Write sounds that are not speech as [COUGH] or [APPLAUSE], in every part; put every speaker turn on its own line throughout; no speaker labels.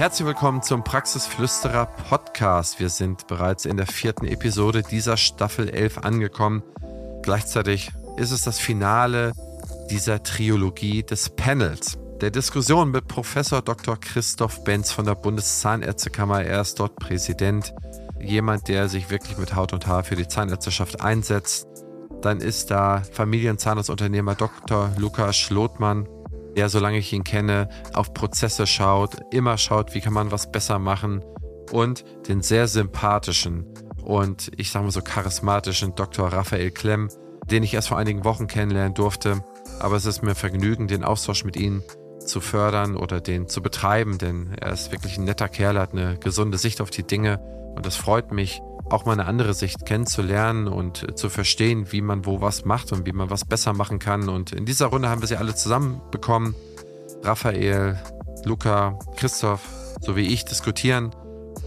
Herzlich willkommen zum Praxisflüsterer Podcast. Wir sind bereits in der vierten Episode dieser Staffel 11 angekommen. Gleichzeitig ist es das Finale dieser Trilogie des Panels. Der Diskussion mit Professor Dr. Christoph Benz von der Bundeszahnärztekammer. Er ist dort Präsident. Jemand, der sich wirklich mit Haut und Haar für die Zahnärzteschaft einsetzt. Dann ist da Familienzahnarztunternehmer Dr. Lukas Schlotmann, der, solange ich ihn kenne, auf Prozesse schaut, immer schaut, wie kann man was besser machen. Und den sehr sympathischen und ich sage mal so charismatischen Dr. Raphael Klemm, den ich erst vor einigen Wochen kennenlernen durfte. Aber es ist mir ein Vergnügen, den Austausch mit ihm zu fördern oder den zu betreiben, denn er ist wirklich ein netter Kerl, hat eine gesunde Sicht auf die Dinge und es freut mich, auch mal eine andere Sicht kennenzulernen und zu verstehen, wie man wo was macht und wie man was besser machen kann. Und in dieser Runde haben wir sie alle zusammen bekommen. Raphael, Luca, Christoph sowie ich diskutieren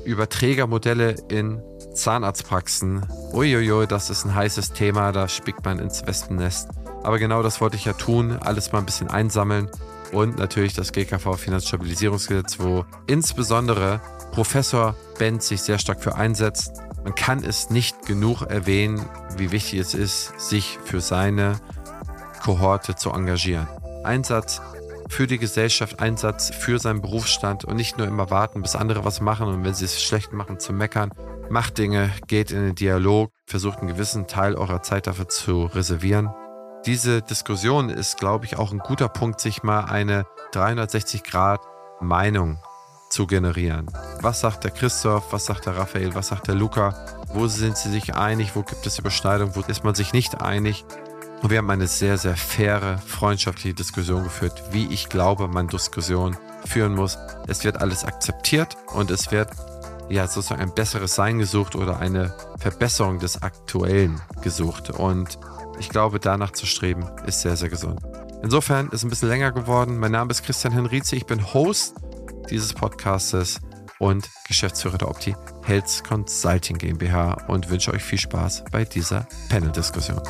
über Trägermodelle in Zahnarztpraxen. Uiuiui, das ist ein heißes Thema, da spickt man ins Wespennest. Aber genau das wollte ich ja tun, alles mal ein bisschen einsammeln und natürlich das GKV Finanzstabilisierungsgesetz, wo insbesondere Professor Benz sich sehr stark für einsetzt. Man kann es nicht genug erwähnen, wie wichtig es ist, sich für seine Kohorte zu engagieren. Einsatz für die Gesellschaft, Einsatz für seinen Berufsstand und nicht nur immer warten, bis andere was machen und wenn sie es schlecht machen, zu meckern. Macht Dinge, geht in den Dialog, versucht einen gewissen Teil eurer Zeit dafür zu reservieren. Diese Diskussion ist, glaube ich, auch ein guter Punkt, sich mal eine 360 Grad Meinung zu generieren. Was sagt der Christoph, was sagt der Raphael, was sagt der Luca? Wo sind sie sich einig, wo gibt es Überschneidungen, wo ist man sich nicht einig? Und wir haben eine sehr, sehr faire, freundschaftliche Diskussion geführt, wie ich glaube, man Diskussion führen muss. Es wird alles akzeptiert und es wird ja sozusagen ein besseres Sein gesucht oder eine Verbesserung des Aktuellen gesucht. Und ich glaube, danach zu streben, ist sehr, sehr gesund. Insofern ist ein bisschen länger geworden. Mein Name ist Christian Henrizi, ich bin Host dieses Podcastes und Geschäftsführer der Opti Health Consulting GmbH und wünsche euch viel Spaß bei dieser Panel-Diskussion.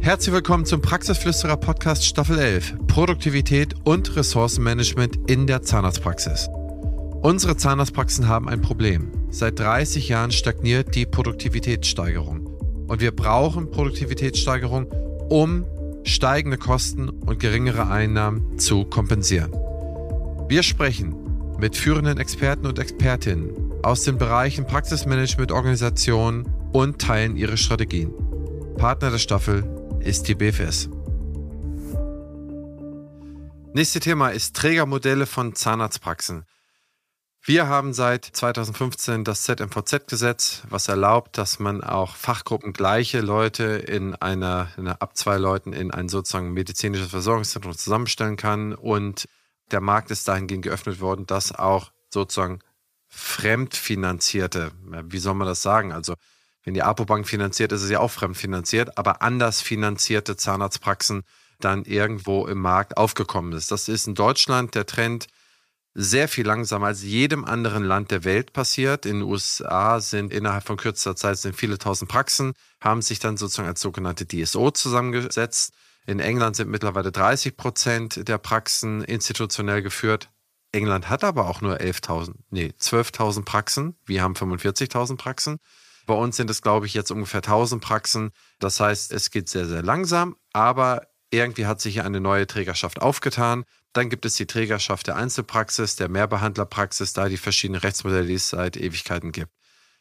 Herzlich willkommen zum Praxisflüsterer Podcast Staffel 11 Produktivität und Ressourcenmanagement in der Zahnarztpraxis. Unsere Zahnarztpraxen haben ein Problem. Seit 30 Jahren stagniert die Produktivitätssteigerung. Und wir brauchen Produktivitätssteigerung, um steigende Kosten und geringere Einnahmen zu kompensieren. Wir sprechen mit führenden Experten und Expertinnen aus den Bereichen Praxismanagement, Organisation und teilen ihre Strategien. Partner der Staffel ist die BFS. Nächstes Thema ist Trägermodelle von Zahnarztpraxen. Wir haben seit 2015 das ZMVZ-Gesetz, was erlaubt, dass man auch fachgruppengleiche Leute in einer, in einer ab zwei Leuten in ein sozusagen medizinisches Versorgungszentrum zusammenstellen kann. Und der Markt ist dahingehend geöffnet worden, dass auch sozusagen fremdfinanzierte, wie soll man das sagen? Also, wenn die Apobank finanziert, ist es ja auch fremdfinanziert, aber anders finanzierte Zahnarztpraxen dann irgendwo im Markt aufgekommen ist. Das ist in Deutschland der Trend sehr viel langsamer als jedem anderen Land der Welt passiert. In den USA sind innerhalb von kürzester Zeit sind viele tausend Praxen, haben sich dann sozusagen als sogenannte DSO zusammengesetzt. In England sind mittlerweile 30 Prozent der Praxen institutionell geführt. England hat aber auch nur 11.000, nee, 12.000 Praxen. Wir haben 45.000 Praxen. Bei uns sind es, glaube ich, jetzt ungefähr 1000 Praxen. Das heißt, es geht sehr, sehr langsam, aber irgendwie hat sich hier eine neue Trägerschaft aufgetan. Dann gibt es die Trägerschaft der Einzelpraxis, der Mehrbehandlerpraxis, da die verschiedenen Rechtsmodelle, die es seit Ewigkeiten gibt.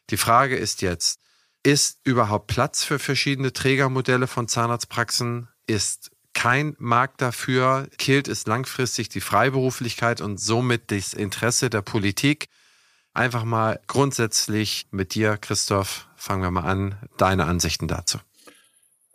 Die Frage ist jetzt, ist überhaupt Platz für verschiedene Trägermodelle von Zahnarztpraxen? Ist kein Markt dafür? Killt es langfristig die Freiberuflichkeit und somit das Interesse der Politik? Einfach mal grundsätzlich mit dir, Christoph, fangen wir mal an, deine Ansichten dazu.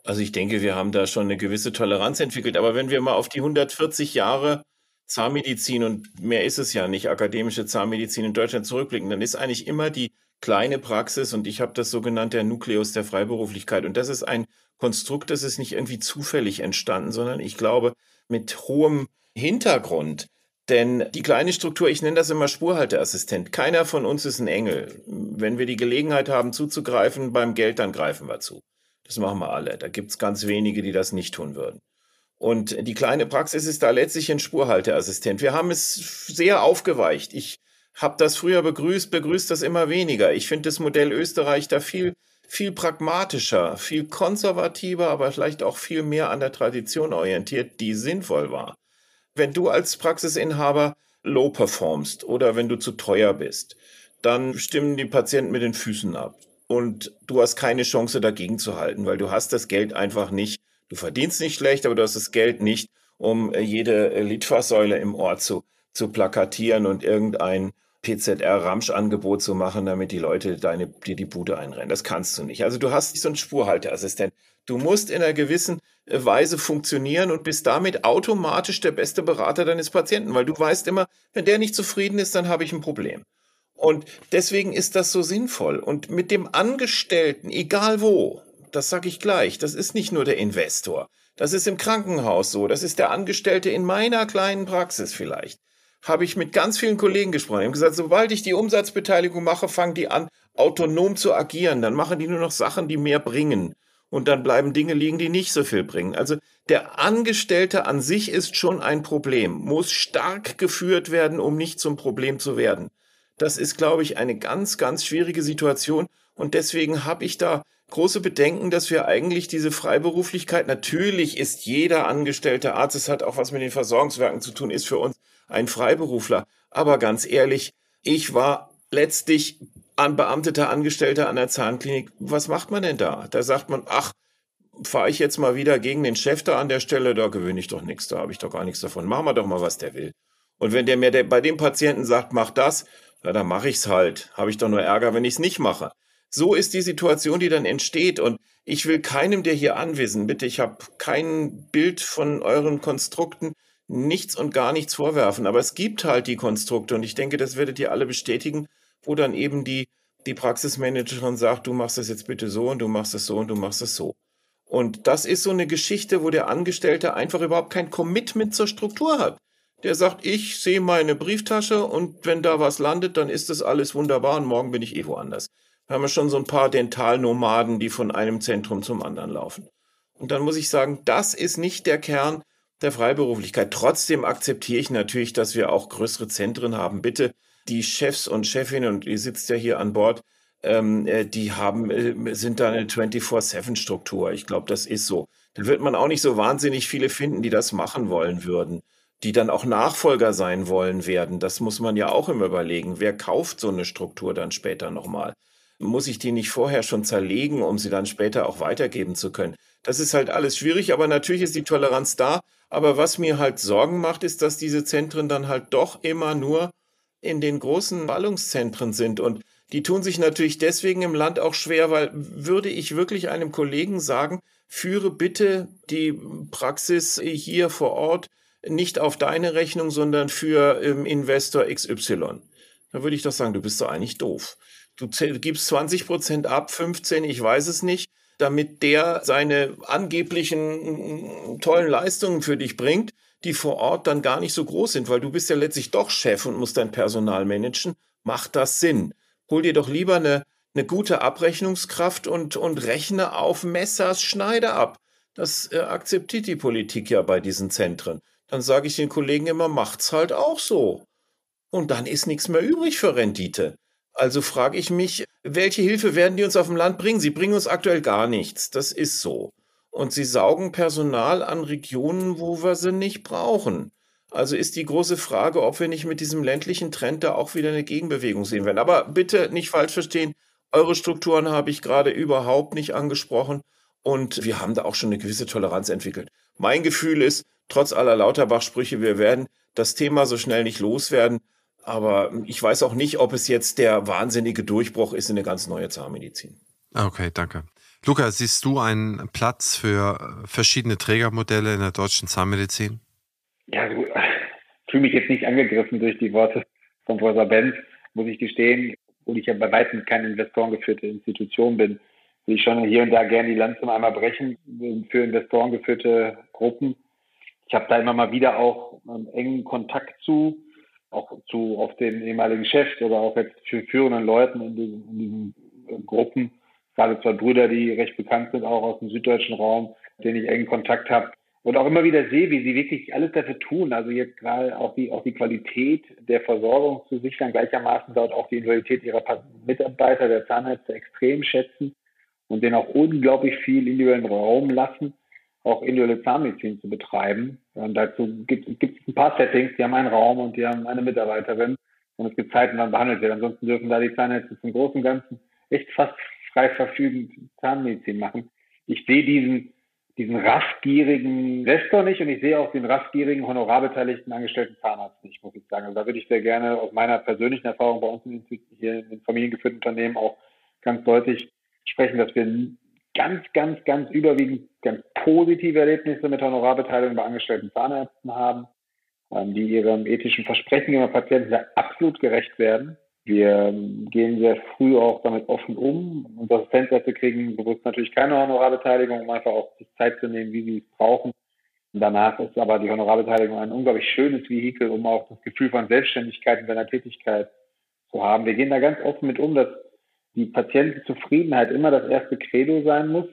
Also ich denke, wir haben da schon eine gewisse Toleranz entwickelt. Aber wenn wir mal auf die 140 Jahre Zahnmedizin und mehr ist es ja nicht, akademische Zahnmedizin in Deutschland zurückblicken, dann ist eigentlich immer die kleine Praxis und ich habe das so genannt, der Nukleus der Freiberuflichkeit. Und das ist ein Konstrukt, das ist nicht irgendwie zufällig entstanden, sondern ich glaube mit hohem Hintergrund. Denn die kleine Struktur, ich nenne das immer Spurhalteassistent. Keiner von uns ist ein Engel. Wenn wir die Gelegenheit haben zuzugreifen beim Geld, dann greifen wir zu. Das machen wir alle. Da gibt es ganz wenige, die das nicht tun würden. Und die kleine Praxis ist da letztlich ein Spurhalteassistent. Wir haben es sehr aufgeweicht. Ich habe das früher begrüßt, begrüßt das immer weniger. Ich finde das Modell Österreich da viel, viel pragmatischer, viel konservativer, aber vielleicht auch viel mehr an der Tradition orientiert, die sinnvoll war. Wenn du als Praxisinhaber low performst oder wenn du zu teuer bist, dann stimmen die Patienten mit den Füßen ab. Und du hast keine Chance dagegen zu halten, weil du hast das Geld einfach nicht. Du verdienst nicht schlecht, aber du hast das Geld nicht, um jede Litfaßsäule im Ort zu, zu plakatieren und irgendein PZR-Ramsch-Angebot zu machen, damit die Leute deine, dir die Bude einrennen. Das kannst du nicht. Also du hast nicht so einen Spurhalteassistent. Du musst in einer gewissen äh, Weise funktionieren und bist damit automatisch der beste Berater deines Patienten, weil du weißt immer, wenn der nicht zufrieden ist, dann habe ich ein Problem. Und deswegen ist das so sinnvoll. Und mit dem Angestellten, egal wo, das sage ich gleich, das ist nicht nur der Investor. Das ist im Krankenhaus so. Das ist der Angestellte in meiner kleinen Praxis vielleicht habe ich mit ganz vielen Kollegen gesprochen. Haben gesagt, sobald ich die Umsatzbeteiligung mache, fangen die an, autonom zu agieren. Dann machen die nur noch Sachen, die mehr bringen. Und dann bleiben Dinge liegen, die nicht so viel bringen. Also der Angestellte an sich ist schon ein Problem, muss stark geführt werden, um nicht zum Problem zu werden. Das ist, glaube ich, eine ganz, ganz schwierige Situation. Und deswegen habe ich da große Bedenken, dass wir eigentlich diese Freiberuflichkeit, natürlich ist jeder angestellte Arzt, es hat auch was mit den Versorgungswerken zu tun, ist für uns ein Freiberufler. Aber ganz ehrlich, ich war letztlich an beamteter Angestellter an der Zahnklinik. Was macht man denn da? Da sagt man, ach, fahre ich jetzt mal wieder gegen den Chef da an der Stelle, da gewöhne ich doch nichts, da habe ich doch gar nichts davon. Machen wir doch mal, was der will. Und wenn der mir der, bei dem Patienten sagt, mach das, ja, dann mache ich's halt. Habe ich doch nur Ärger, wenn ich's nicht mache. So ist die Situation, die dann entsteht. Und ich will keinem, der hier anwesend, bitte, ich habe kein Bild von euren Konstrukten nichts und gar nichts vorwerfen. Aber es gibt halt die Konstrukte und ich denke, das werdet ihr alle bestätigen, wo dann eben die, die Praxismanagerin sagt, du machst das jetzt bitte so und du machst das so und du machst das so. Und das ist so eine Geschichte, wo der Angestellte einfach überhaupt kein Commitment zur Struktur hat. Der sagt, ich sehe meine Brieftasche und wenn da was landet, dann ist das alles wunderbar und morgen bin ich eh woanders. Wir haben ja schon so ein paar Dentalnomaden, die von einem Zentrum zum anderen laufen. Und dann muss ich sagen, das ist nicht der Kern, der Freiberuflichkeit. Trotzdem akzeptiere ich natürlich, dass wir auch größere Zentren haben. Bitte, die Chefs und Chefinnen, und ihr sitzt ja hier an Bord, ähm, äh, die haben, äh, sind da eine 24-7-Struktur. Ich glaube, das ist so. Dann wird man auch nicht so wahnsinnig viele finden, die das machen wollen würden, die dann auch Nachfolger sein wollen werden. Das muss man ja auch immer überlegen. Wer kauft so eine Struktur dann später nochmal? Muss ich die nicht vorher schon zerlegen, um sie dann später auch weitergeben zu können? Das ist halt alles schwierig, aber natürlich ist die Toleranz da. Aber was mir halt Sorgen macht, ist, dass diese Zentren dann halt doch immer nur in den großen Ballungszentren sind. Und die tun sich natürlich deswegen im Land auch schwer, weil würde ich wirklich einem Kollegen sagen, führe bitte die Praxis hier vor Ort nicht auf deine Rechnung, sondern für ähm, Investor XY. Da würde ich doch sagen, du bist doch eigentlich doof. Du gibst 20 Prozent ab, 15, ich weiß es nicht damit der seine angeblichen mm, tollen Leistungen für dich bringt, die vor Ort dann gar nicht so groß sind, weil du bist ja letztlich doch Chef und musst dein Personal managen. Macht das Sinn? Hol dir doch lieber eine, eine gute Abrechnungskraft und, und rechne auf Messers Schneide ab. Das äh, akzeptiert die Politik ja bei diesen Zentren. Dann sage ich den Kollegen immer, macht's halt auch so. Und dann ist nichts mehr übrig für Rendite. Also frage ich mich, welche Hilfe werden die uns auf dem Land bringen? Sie bringen uns aktuell gar nichts. Das ist so. Und sie saugen Personal an Regionen, wo wir sie nicht brauchen. Also ist die große Frage, ob wir nicht mit diesem ländlichen Trend da auch wieder eine Gegenbewegung sehen werden. Aber bitte nicht falsch verstehen, eure Strukturen habe ich gerade überhaupt nicht angesprochen und wir haben da auch schon eine gewisse Toleranz entwickelt. Mein Gefühl ist, trotz aller Lauterbach-Sprüche, wir werden das Thema so schnell nicht loswerden. Aber ich weiß auch nicht, ob es jetzt der wahnsinnige Durchbruch ist in eine ganz neue Zahnmedizin.
Okay, danke. Luca, siehst du einen Platz für verschiedene Trägermodelle in der deutschen Zahnmedizin?
Ja, ich fühle mich jetzt nicht angegriffen durch die Worte von Professor Benz, muss ich gestehen, obwohl ich ja bei weitem keine investorengeführte Institution bin, will ich schon hier und da gerne die Lanze einmal brechen für investorengeführte Gruppen. Ich habe da immer mal wieder auch einen engen Kontakt zu auch zu auf den ehemaligen Chefs oder auch jetzt für führenden Leuten in diesen, in diesen äh, Gruppen, gerade zwei Brüder, die recht bekannt sind, auch aus dem süddeutschen Raum, denen ich engen Kontakt habe. und auch immer wieder sehe, wie sie wirklich alles dafür tun, also jetzt gerade auch die, auch die Qualität der Versorgung zu sichern, gleichermaßen dort auch die Individualität ihrer Mitarbeiter, der Zahnärzte extrem schätzen und denen auch unglaublich viel individuellen Raum lassen, auch individuelle Zahnmedizin zu betreiben. Und dazu gibt, es ein paar Settings, die haben einen Raum und die haben eine Mitarbeiterin und es gibt Zeiten, wann behandelt wird. Ansonsten dürfen da die Zahnärzte zum Großen und Ganzen echt fast frei verfügend Zahnmedizin machen. Ich sehe diesen diesen raffgierigen Investor nicht und ich sehe auch den raffgierigen, honorarbeteiligten angestellten Zahnarzt nicht, muss ich sagen. Also da würde ich sehr gerne aus meiner persönlichen Erfahrung bei uns in den, hier in den familiengeführten Unternehmen auch ganz deutlich sprechen, dass wir ganz, ganz, ganz überwiegend ganz positive Erlebnisse mit Honorarbeteiligung bei angestellten Zahnärzten haben, ähm, die ihrem ethischen Versprechen ihrer Patienten absolut gerecht werden wir gehen sehr früh auch damit offen um. Unsere Assistenzärzte kriegen bewusst natürlich keine Honorarbeteiligung, um einfach auch Zeit zu nehmen, wie sie es brauchen. Danach ist aber die Honorarbeteiligung ein unglaublich schönes Vehikel, um auch das Gefühl von Selbstständigkeit in seiner Tätigkeit zu haben. Wir gehen da ganz offen mit um, dass die Patientenzufriedenheit immer das erste Credo sein muss,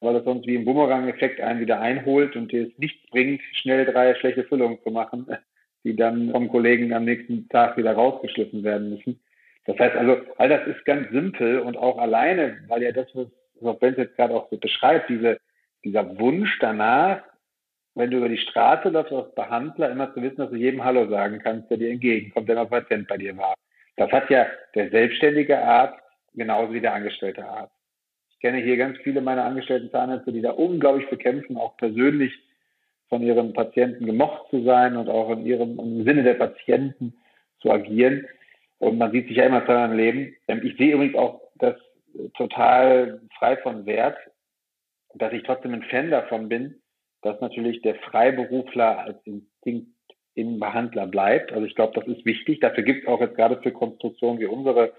weil das sonst wie ein Bumerang-Effekt einen wieder einholt und dir es nichts bringt, schnell drei schlechte Füllungen zu machen, [LAUGHS] die dann vom Kollegen am nächsten Tag wieder rausgeschliffen werden müssen. Das heißt also, all das ist ganz simpel und auch alleine, weil ja das, was Benz jetzt gerade auch so beschreibt, diese, dieser Wunsch danach, wenn du über die Straße läufst als Behandler, immer zu wissen, dass du jedem Hallo sagen kannst, der dir entgegenkommt, der noch Patient bei dir war. Das hat ja der selbstständige Arzt genauso wie der angestellte Arzt. Ich kenne hier ganz viele meiner angestellten Zahnärzte, die da unglaublich bekämpfen, auch persönlich von ihren Patienten gemocht zu sein und auch in ihrem im Sinne der Patienten zu agieren. Und man sieht sich ja immer zweimal im Leben. Ähm, ich sehe übrigens auch das total frei von Wert, dass ich trotzdem ein Fan davon bin, dass natürlich der Freiberufler als Instinkt im Behandler bleibt. Also ich glaube, das ist wichtig. Dafür gibt es auch jetzt gerade für Konstruktionen wie unsere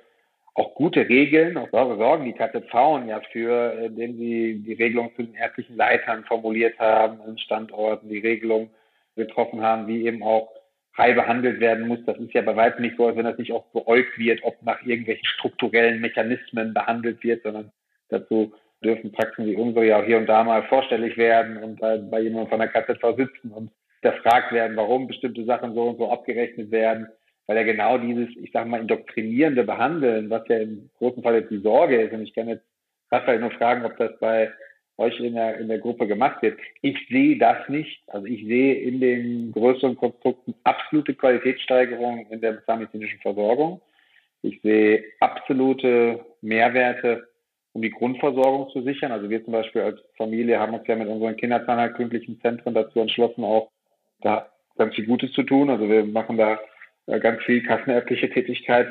auch gute Regeln. Auch dafür sorgen die KZV ja für, indem sie die Regelung zu den ärztlichen Leitern formuliert haben, an Standorten die Regelung getroffen haben, wie eben auch frei behandelt werden muss. Das ist ja bei weitem nicht so, als wenn das nicht auch beäugt wird, ob nach irgendwelchen strukturellen Mechanismen behandelt wird, sondern dazu dürfen Praxen wie unsere ja auch hier und da mal vorstellig werden und bei, jemandem von der KZV sitzen und erfragt werden, warum bestimmte Sachen so und so abgerechnet werden, weil ja genau dieses, ich sage mal, indoktrinierende Behandeln, was ja im großen Fall jetzt die Sorge ist, und ich kann jetzt Raphael nur fragen, ob das bei euch in der, in der Gruppe gemacht wird. Ich sehe das nicht. Also ich sehe in den größeren Konstrukten absolute Qualitätssteigerung in der zahnmedizinischen Versorgung. Ich sehe absolute Mehrwerte, um die Grundversorgung zu sichern. Also wir zum Beispiel als Familie haben uns ja mit unseren kinderzahnheilkundlichen Zentren dazu entschlossen, auch da ganz viel Gutes zu tun. Also wir machen da ganz viel kassenärztliche Tätigkeit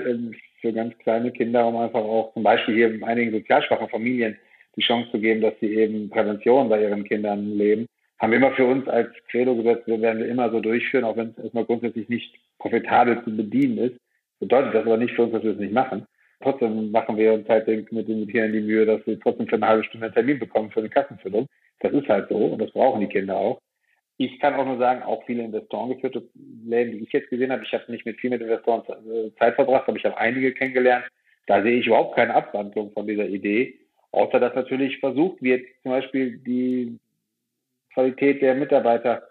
für ganz kleine Kinder, um einfach auch zum Beispiel hier in einigen sozial schwachen Familien die Chance zu geben, dass sie eben Prävention bei ihren Kindern leben, haben wir immer für uns als Credo gesetzt, wir werden wir immer so durchführen, auch wenn es erstmal grundsätzlich nicht profitabel zu bedienen ist. Bedeutet das aber nicht für uns, dass wir es nicht machen. Trotzdem machen wir uns halt mit den Kindern die Mühe, dass wir trotzdem für eine halbe Stunde einen Termin bekommen für eine Kassenfüllung. Das ist halt so und das brauchen die Kinder auch. Ich kann auch nur sagen, auch viele Investoren geführte Läden, die ich jetzt gesehen habe, ich habe nicht mit viel mit Investoren Zeit verbracht, aber ich habe einige kennengelernt. Da sehe ich überhaupt keine Abwandlung von dieser Idee, Außer dass natürlich versucht wird, zum Beispiel die Qualität der Mitarbeiter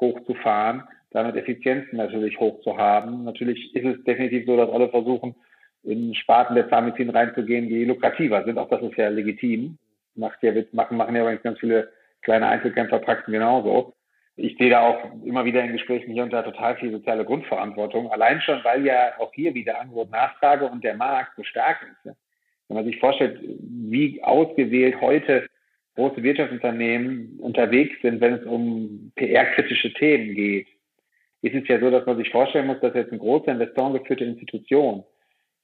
hochzufahren, damit Effizienzen natürlich hoch zu haben. Natürlich ist es definitiv so, dass alle versuchen, in Sparten der Zahnmedizin reinzugehen, die lukrativer sind. Auch das ist ja legitim. Macht ja, machen, machen ja übrigens ganz viele kleine Einzelkämpferpraxen genauso. Ich sehe da auch immer wieder in Gesprächen hier und da total viel soziale Grundverantwortung. Allein schon, weil ja auch hier wieder Angebot, Nachfrage und der Markt so stark ist. Wenn man sich vorstellt, wie ausgewählt heute große Wirtschaftsunternehmen unterwegs sind, wenn es um PR-kritische Themen geht, ist es ja so, dass man sich vorstellen muss, dass jetzt eine große investorengeführte Institution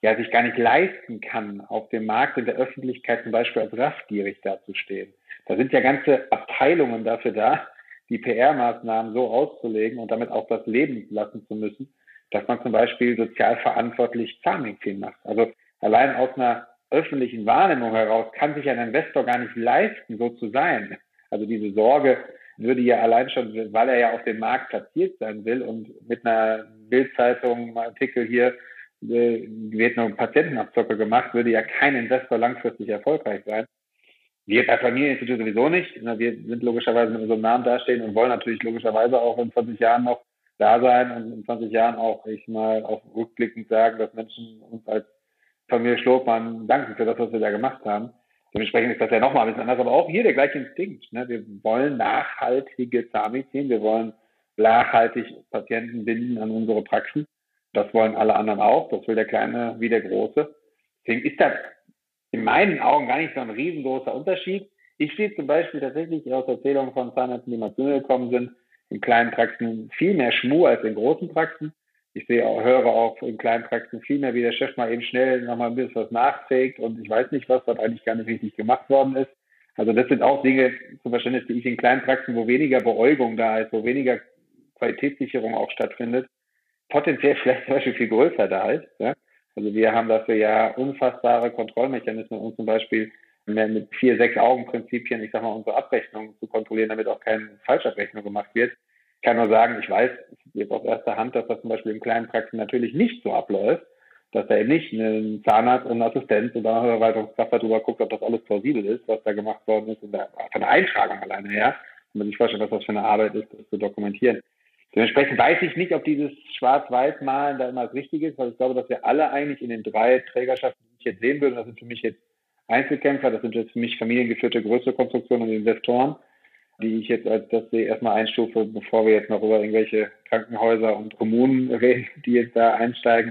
ja sich gar nicht leisten kann, auf dem Markt in der Öffentlichkeit zum Beispiel als raffgierig dazustehen. Da sind ja ganze Abteilungen dafür da, die PR-Maßnahmen so auszulegen und damit auch das Leben lassen zu müssen, dass man zum Beispiel sozial verantwortlich Zahnmedizin macht. Also allein aus einer öffentlichen Wahrnehmung heraus kann sich ein Investor gar nicht leisten, so zu sein. Also diese Sorge würde ja allein schon, weil er ja auf dem Markt platziert sein will und mit einer Bildzeitung Artikel hier äh, wird nur Patientenabzocke gemacht, würde ja kein Investor langfristig erfolgreich sein. Wir als Familieninstitut sowieso nicht. Wir sind logischerweise mit unserem Namen dastehen und wollen natürlich logischerweise auch in 20 Jahren noch da sein und in 20 Jahren auch, ich mal, auch rückblickend sagen, dass Menschen uns als Familie Schlopmann danken für das, was wir da gemacht haben. Dementsprechend ist das ja nochmal ein bisschen anders, aber auch hier der gleiche Instinkt. Ne? Wir wollen nachhaltige Zahnmedizin, wir wollen nachhaltig Patienten binden an unsere Praxen. Das wollen alle anderen auch, das will der Kleine wie der Große. Deswegen ist das in meinen Augen gar nicht so ein riesengroßer Unterschied. Ich sehe zum Beispiel tatsächlich aus Erzählungen von Zahnärzten, die mal zu mir gekommen sind, in kleinen Praxen viel mehr Schmuh als in großen Praxen. Ich sehe höre auch in kleinen Praxen viel mehr, wie der Chef mal eben schnell nochmal ein bisschen was nachträgt und ich weiß nicht was, was eigentlich gar nicht richtig gemacht worden ist. Also das sind auch Dinge zum Verständnis, die ich in kleinen Praxen, wo weniger Beäugung da ist, wo weniger Qualitätssicherung auch stattfindet, potenziell [LAUGHS] vielleicht zum Beispiel viel größer da ist. Ja? Also wir haben dafür ja unfassbare Kontrollmechanismen, um zum Beispiel mit vier, sechs Augen-Prinzipien, ich sag mal, unsere Abrechnung zu kontrollieren, damit auch keine Falschabrechnung gemacht wird. Ich kann nur sagen, ich weiß jetzt aus erster Hand, dass das zum Beispiel in kleinen Praxen natürlich nicht so abläuft, dass da eben nicht ein Zahnarzt und ein Assistent oder eine Verwaltungskraft darüber guckt, ob das alles plausibel ist, was da gemacht worden ist, und da, von der Eintragung alleine her. Und man sich vorstellt, was das für eine Arbeit ist, das zu dokumentieren. Dementsprechend weiß ich nicht, ob dieses Schwarz-Weiß-Malen da immer das Richtige ist, weil ich glaube, dass wir alle eigentlich in den drei Trägerschaften, die ich jetzt sehen würde, das sind für mich jetzt Einzelkämpfer, das sind jetzt für mich familiengeführte größere Konstruktionen und Investoren, die ich jetzt als das erstmal einstufe, bevor wir jetzt noch über irgendwelche Krankenhäuser und Kommunen [LAUGHS] reden, die jetzt da einsteigen.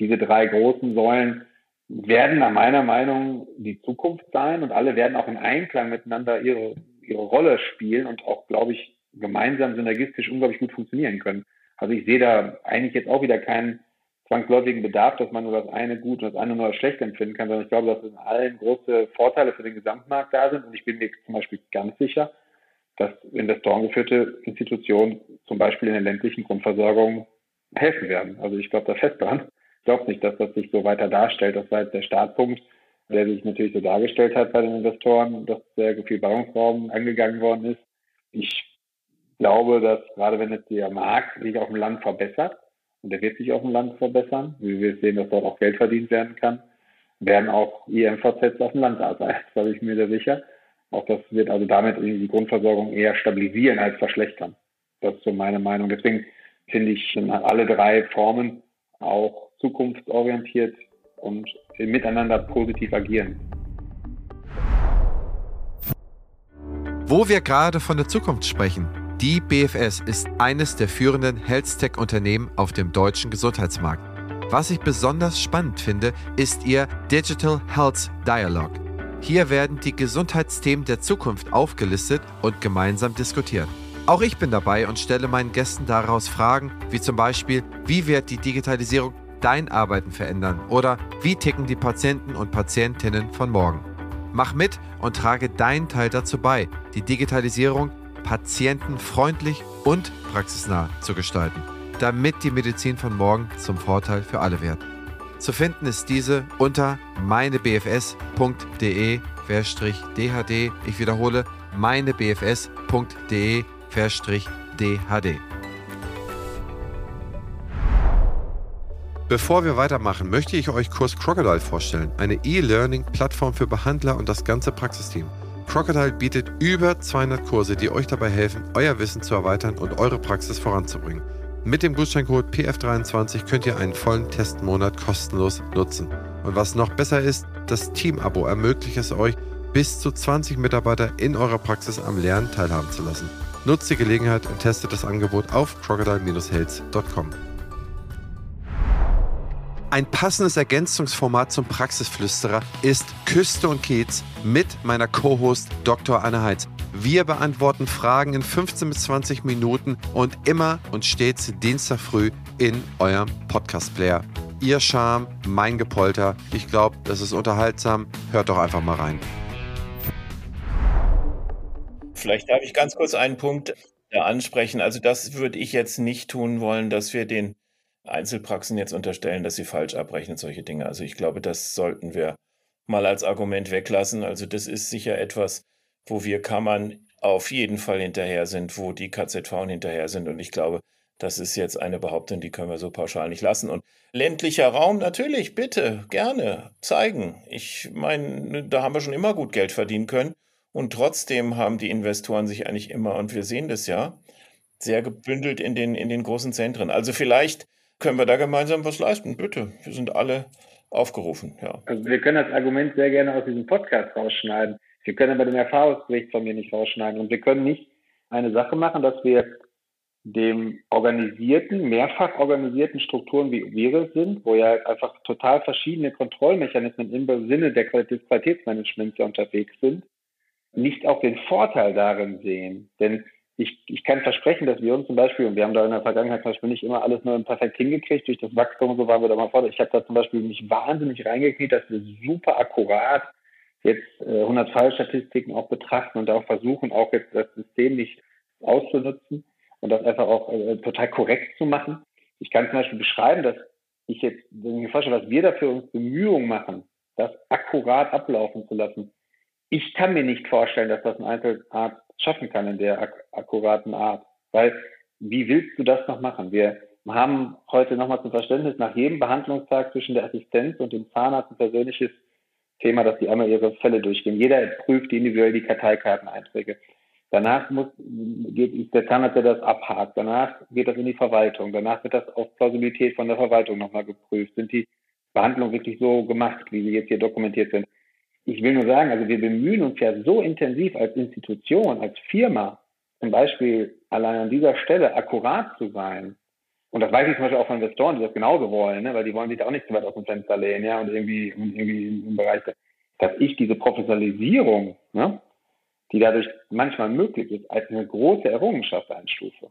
Diese drei großen Säulen werden nach meiner Meinung die Zukunft sein und alle werden auch in Einklang miteinander ihre, ihre Rolle spielen und auch, glaube ich, gemeinsam synergistisch unglaublich gut funktionieren können. Also ich sehe da eigentlich jetzt auch wieder keinen zwangsläufigen Bedarf, dass man nur das eine gut und das andere nur schlecht empfinden kann, sondern ich glaube, dass in allen große Vorteile für den Gesamtmarkt da sind und ich bin mir zum Beispiel ganz sicher, dass investorengeführte Institutionen zum Beispiel in der ländlichen Grundversorgung helfen werden. Also ich glaube da fest dran. Ich glaube nicht, dass das sich so weiter darstellt. Das war jetzt der Startpunkt, der sich natürlich so dargestellt hat bei den Investoren, dass sehr viel Ballungsraum angegangen worden ist. Ich glaube, dass gerade wenn jetzt der Markt sich auf dem Land verbessert, und der wird sich auf dem Land verbessern, wie wir sehen, dass dort auch Geld verdient werden kann, werden auch IMVZs auf dem Land da sein. Das bin ich mir sehr sicher. Auch das wird also damit die Grundversorgung eher stabilisieren als verschlechtern. Das ist so meine Meinung. Deswegen finde ich alle drei Formen auch zukunftsorientiert und miteinander positiv agieren.
Wo wir gerade von der Zukunft sprechen, die BFS ist eines der führenden Health-Tech-Unternehmen auf dem deutschen Gesundheitsmarkt. Was ich besonders spannend finde, ist ihr Digital Health Dialogue. Hier werden die Gesundheitsthemen der Zukunft aufgelistet und gemeinsam diskutiert. Auch ich bin dabei und stelle meinen Gästen daraus Fragen, wie zum Beispiel, wie wird die Digitalisierung dein Arbeiten verändern oder wie ticken die Patienten und Patientinnen von morgen. Mach mit und trage deinen Teil dazu bei, die Digitalisierung patientenfreundlich und praxisnah zu gestalten, damit die Medizin von morgen zum Vorteil für alle wird. Zu finden ist diese unter meinebfs.de-dhd. Ich wiederhole, meinebfs.de-dhd. Bevor wir weitermachen, möchte ich euch Kurs Crocodile vorstellen, eine E-Learning-Plattform für Behandler und das ganze Praxisteam. Crocodile bietet über 200 Kurse, die euch dabei helfen, euer Wissen zu erweitern und eure Praxis voranzubringen. Mit dem Gutscheincode PF23 könnt ihr einen vollen Testmonat kostenlos nutzen. Und was noch besser ist, das Team-Abo ermöglicht es euch, bis zu 20 Mitarbeiter in eurer Praxis am Lernen teilhaben zu lassen. Nutzt die Gelegenheit und testet das Angebot auf crocodile-health.com. Ein passendes Ergänzungsformat zum Praxisflüsterer ist Küste und Kiez mit meiner Co-Host Dr. Anne Heitz. Wir beantworten Fragen in 15 bis 20 Minuten und immer und stets Dienstag früh in eurem Podcast-Player. Ihr Charme, mein Gepolter. Ich glaube, das ist unterhaltsam. Hört doch einfach mal rein.
Vielleicht darf ich ganz kurz einen Punkt ansprechen. Also das würde ich jetzt nicht tun wollen, dass wir den Einzelpraxen jetzt unterstellen, dass sie falsch abrechnen, solche Dinge. Also ich glaube, das sollten wir mal als Argument weglassen. Also das ist sicher etwas, wo wir Kammern auf jeden Fall hinterher sind, wo die KZV hinterher sind. Und ich glaube, das ist jetzt eine Behauptung, die können wir so pauschal nicht lassen. Und ländlicher Raum, natürlich, bitte, gerne zeigen. Ich meine, da haben wir schon immer gut Geld verdienen können. Und trotzdem haben die Investoren sich eigentlich immer, und wir sehen das ja, sehr gebündelt in den, in den großen Zentren. Also vielleicht können wir da gemeinsam was leisten. Bitte, wir sind alle aufgerufen. Ja.
Also wir können das Argument sehr gerne aus diesem Podcast rausschneiden. Wir können aber den Erfahrungsbericht von mir nicht rausschneiden. Und wir können nicht eine Sache machen, dass wir dem organisierten, mehrfach organisierten Strukturen, wie wir es sind, wo ja einfach total verschiedene Kontrollmechanismen im Sinne des Qualitätsmanagements ja unterwegs sind, nicht auch den Vorteil darin sehen. Denn ich, ich kann versprechen, dass wir uns zum Beispiel, und wir haben da in der Vergangenheit zum Beispiel nicht immer alles nur perfekt hingekriegt, durch das Wachstum und so waren wir da mal vor. Ich habe da zum Beispiel mich wahnsinnig reingekniet, dass wir super akkurat jetzt äh, 100 Fallstatistiken auch betrachten und auch versuchen, auch jetzt das System nicht auszunutzen und das einfach auch äh, total korrekt zu machen. Ich kann zum Beispiel beschreiben, dass ich jetzt, wenn ich mir vorstelle, was wir da für uns Bemühungen machen, das akkurat ablaufen zu lassen. Ich kann mir nicht vorstellen, dass das ein Einzelarzt schaffen kann in der ak akkuraten Art. Weil, wie willst du das noch machen? Wir haben heute nochmal zum Verständnis nach jedem Behandlungstag zwischen der Assistenz und dem Zahnarzt ein persönliches Thema, dass die einmal ihre Fälle durchgehen. Jeder prüft individuell die Karteikarteneinträge. Danach muss, geht der Zahnarzt, der das abhakt. Danach geht das in die Verwaltung. Danach wird das auf Plausibilität von der Verwaltung nochmal geprüft. Sind die Behandlungen wirklich so gemacht, wie sie jetzt hier dokumentiert sind? Ich will nur sagen, also wir bemühen uns ja so intensiv als Institution, als Firma, zum Beispiel allein an dieser Stelle akkurat zu sein. Und das weiß ich zum Beispiel auch von Investoren, die das genauso wollen, ne? weil die wollen sich auch nicht zu weit aus dem Fenster lehnen, ja, und irgendwie, irgendwie im Bereich, dass ich diese Professionalisierung, ne, die dadurch manchmal möglich ist, als eine große Errungenschaft einstufe.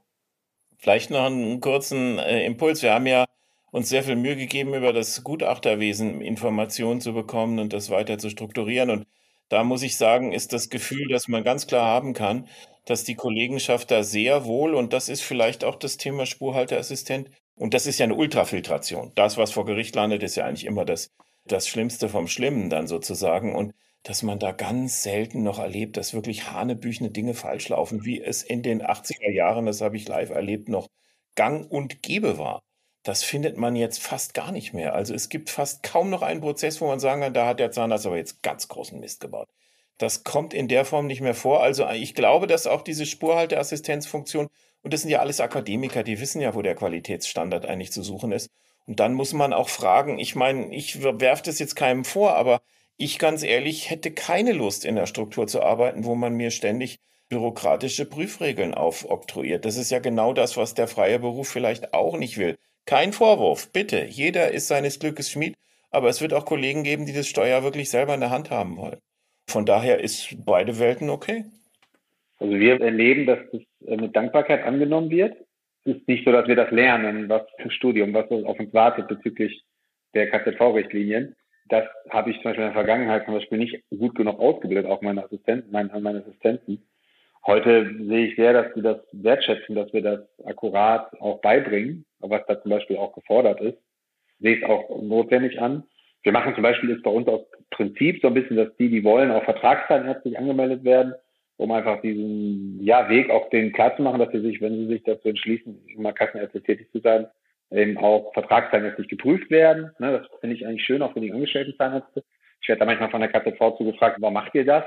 Vielleicht noch einen kurzen äh, Impuls. Wir haben ja uns sehr viel Mühe gegeben, über das Gutachterwesen Informationen zu bekommen und das weiter zu strukturieren. Und da muss ich sagen, ist das Gefühl, dass man ganz klar haben kann, dass die Kollegenschaft da sehr wohl, und das ist vielleicht auch das Thema Spurhalteassistent, und das ist ja eine Ultrafiltration. Das, was vor Gericht landet, ist ja eigentlich immer das, das Schlimmste vom Schlimmen dann sozusagen. Und dass man da ganz selten noch erlebt, dass wirklich hanebüchene Dinge falsch laufen, wie es in den 80er Jahren, das habe ich live erlebt, noch gang und gäbe war das findet man jetzt fast gar nicht mehr. Also es gibt fast kaum noch einen Prozess, wo man sagen kann, da hat der Zahnarzt aber jetzt ganz großen Mist gebaut. Das kommt in der Form nicht mehr vor. Also ich glaube, dass auch diese Spurhalteassistenzfunktion, und das sind ja alles Akademiker, die wissen ja, wo der Qualitätsstandard eigentlich zu suchen ist. Und dann muss man auch fragen, ich meine, ich werfe das jetzt keinem vor, aber ich ganz ehrlich hätte keine Lust in der Struktur zu arbeiten, wo man mir ständig bürokratische Prüfregeln aufoktroyiert. Das ist ja genau das, was der freie Beruf vielleicht auch nicht will. Kein Vorwurf, bitte. Jeder ist seines Glückes Schmied, aber es wird auch Kollegen geben, die das Steuer wirklich selber in der Hand haben wollen. Von daher ist beide Welten okay.
Also wir erleben, dass das äh, mit Dankbarkeit angenommen wird. Es ist nicht so, dass wir das lernen, was im Studium, was auf uns wartet bezüglich der KZV-Richtlinien. Das habe ich zum Beispiel in der Vergangenheit zum Beispiel nicht gut genug ausgebildet, auch meine Assistenten, meine, meine Assistenten. Heute sehe ich sehr, dass sie das wertschätzen, dass wir das akkurat auch beibringen, was da zum Beispiel auch gefordert ist. Sehe es auch notwendig an. Wir machen zum Beispiel ist bei uns aus Prinzip so ein bisschen, dass die, die wollen, auch vertragszahnärztlich angemeldet werden, um einfach diesen ja, Weg auch denen klarzumachen, dass sie sich, wenn sie sich dazu entschließen, immer kassenärztlich tätig zu sein, eben auch vertragszahnärztlich geprüft werden. Ne, das finde ich eigentlich schön, auch für die angestellten Zahnärzte. Ich werde da manchmal von der KZV zugefragt, warum macht ihr das?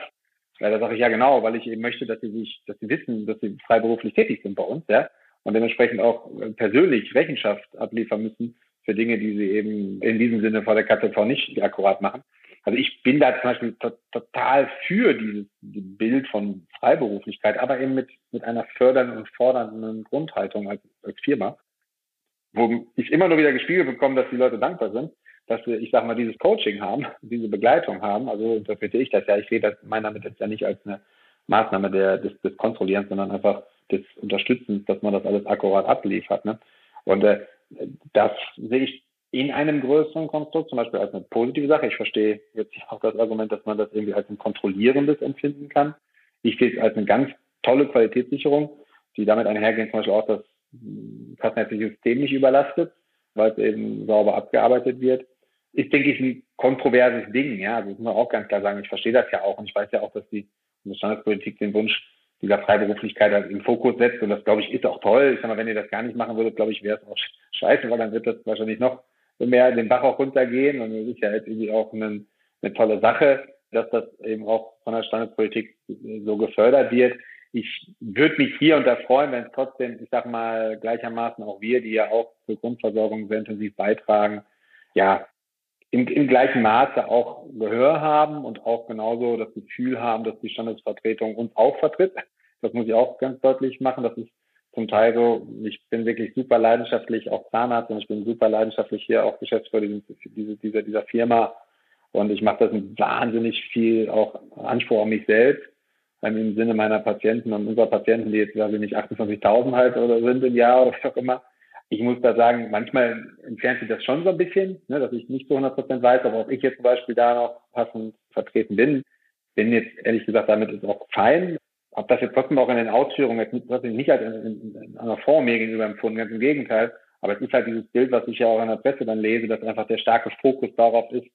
Ja, da sage ich ja genau, weil ich eben möchte, dass sie sich, dass sie wissen, dass sie freiberuflich tätig sind bei uns, ja, und dementsprechend auch äh, persönlich Rechenschaft abliefern müssen für Dinge, die sie eben in diesem Sinne vor der KZV nicht akkurat machen. Also ich bin da zum Beispiel total für dieses Bild von Freiberuflichkeit, aber eben mit, mit einer fördernden und fordernden Grundhaltung als, als Firma, wo ich immer nur wieder gespiegelt bekomme, dass die Leute dankbar sind dass wir, ich sag mal, dieses Coaching haben, diese Begleitung haben. Also interpretiere ich das ja. Ich sehe das meine damit jetzt ja nicht als eine Maßnahme der, des, des Kontrollierens, sondern einfach des Unterstützens, dass man das alles akkurat abliefert. Ne? Und äh, das sehe ich in einem größeren Konstrukt zum Beispiel als eine positive Sache. Ich verstehe jetzt auch das Argument, dass man das irgendwie als ein kontrollierendes empfinden kann. Ich sehe es als eine ganz tolle Qualitätssicherung, die damit einhergehen, zum Beispiel auch das kassenärztliche System nicht überlastet, weil es eben sauber abgearbeitet wird ist, denke ich, ein kontroverses Ding. Ja, also das muss man auch ganz klar sagen. Ich verstehe das ja auch und ich weiß ja auch, dass die Standespolitik den Wunsch dieser Freiberuflichkeit halt im Fokus setzt und das, glaube ich, ist auch toll. Ich sag mal, wenn ihr das gar nicht machen würdet, glaube ich, wäre es auch [LAUGHS] scheiße, weil dann wird das wahrscheinlich noch mehr den Bach auch runtergehen und das ist ja jetzt irgendwie auch eine, eine tolle Sache. dass das eben auch von der Standespolitik so gefördert wird. Ich würde mich hier und da freuen, wenn es trotzdem, ich sag mal, gleichermaßen auch wir, die ja auch zur Grundversorgung sehr intensiv beitragen, ja, im, im gleichen Maße auch Gehör haben und auch genauso das Gefühl haben, dass die Standesvertretung uns auch vertritt. Das muss ich auch ganz deutlich machen. Das ist zum Teil so, ich bin wirklich super leidenschaftlich auch Zahnarzt und ich bin super leidenschaftlich hier auch Geschäftsführer dieser, dieser, dieser Firma. Und ich mache das mit wahnsinnig viel auch Anspruch an mich selbst, im Sinne meiner Patienten und unserer Patienten, die jetzt, weiß ich nicht, 28.000 halt oder sind im Jahr oder was auch immer. Ich muss da sagen, manchmal entfernt sich das schon so ein bisschen, ne, dass ich nicht zu 100 Prozent weiß, aber ob ich jetzt zum Beispiel da noch passend vertreten bin, bin jetzt ehrlich gesagt damit ist auch fein habe das jetzt trotzdem auch in den Ausführungen jetzt trotzdem nicht als in, in, in einer Form mir gegenüber empfunden, ganz im Gegenteil. Aber es ist halt dieses Bild, was ich ja auch in der Presse dann lese, dass einfach der starke Fokus darauf ist,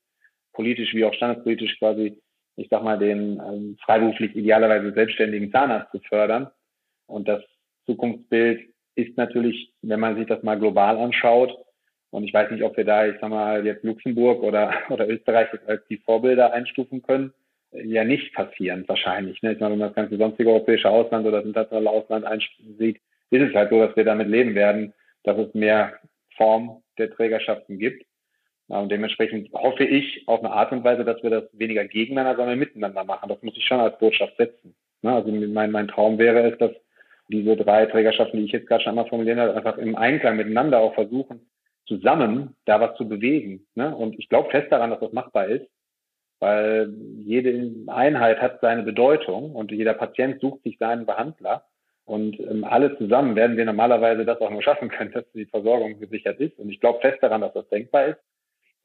politisch wie auch standespolitisch quasi, ich sag mal, den ähm, freiberuflich idealerweise selbstständigen Zahnarzt zu fördern. Und das Zukunftsbild ist natürlich, wenn man sich das mal global anschaut, und ich weiß nicht, ob wir da, ich sag mal, jetzt Luxemburg oder, [LAUGHS] oder Österreich als die Vorbilder einstufen können, ja nicht passieren, wahrscheinlich. Ne? Ich meine, wenn man das ganze sonstige europäische Ausland oder das internationale Ausland einsieht, ist es halt so, dass wir damit leben werden, dass es mehr Form der Trägerschaften gibt. Und dementsprechend hoffe ich auf eine Art und Weise, dass wir das weniger gegeneinander, sondern miteinander machen. Das muss ich schon als Botschaft setzen. Ne? Also mein, mein Traum wäre es, dass diese drei Trägerschaften, die ich jetzt gerade schon einmal formuliert habe, einfach im Einklang miteinander auch versuchen, zusammen da was zu bewegen. Ne? Und ich glaube fest daran, dass das machbar ist weil jede Einheit hat seine Bedeutung und jeder Patient sucht sich seinen Behandler. Und ähm, alle zusammen werden wir normalerweise das auch nur schaffen können, dass die Versorgung gesichert ist. Und ich glaube fest daran, dass das denkbar ist.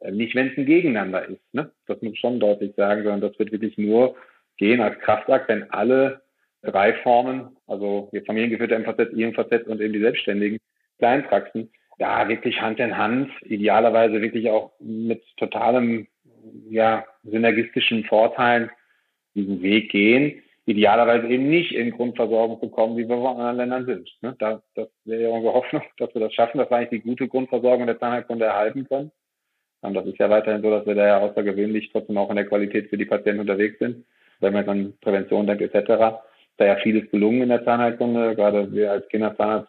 Äh, nicht, wenn es ein Gegeneinander ist. Ne? Das muss ich schon deutlich sagen, sondern das wird wirklich nur gehen als Kraftakt, wenn alle drei Formen, also die familiengeführte MVZ, IMVZ und eben die selbstständigen Kleinpraxen, da wirklich Hand in Hand, idealerweise wirklich auch mit totalem ja, synergistischen Vorteilen diesen Weg gehen, idealerweise eben nicht in Grundversorgung zu kommen, wie wir in anderen Ländern sind. Ne? Da, das wäre unsere Hoffnung, dass wir das schaffen, dass wir eigentlich die gute Grundversorgung der Zahnheilkunde erhalten können. Und das ist ja weiterhin so, dass wir da ja außergewöhnlich trotzdem auch in der Qualität für die Patienten unterwegs sind, wenn man an Prävention denkt etc. Da ja vieles gelungen in der Zahnheilkunde, gerade wir als Kinderzahnarzt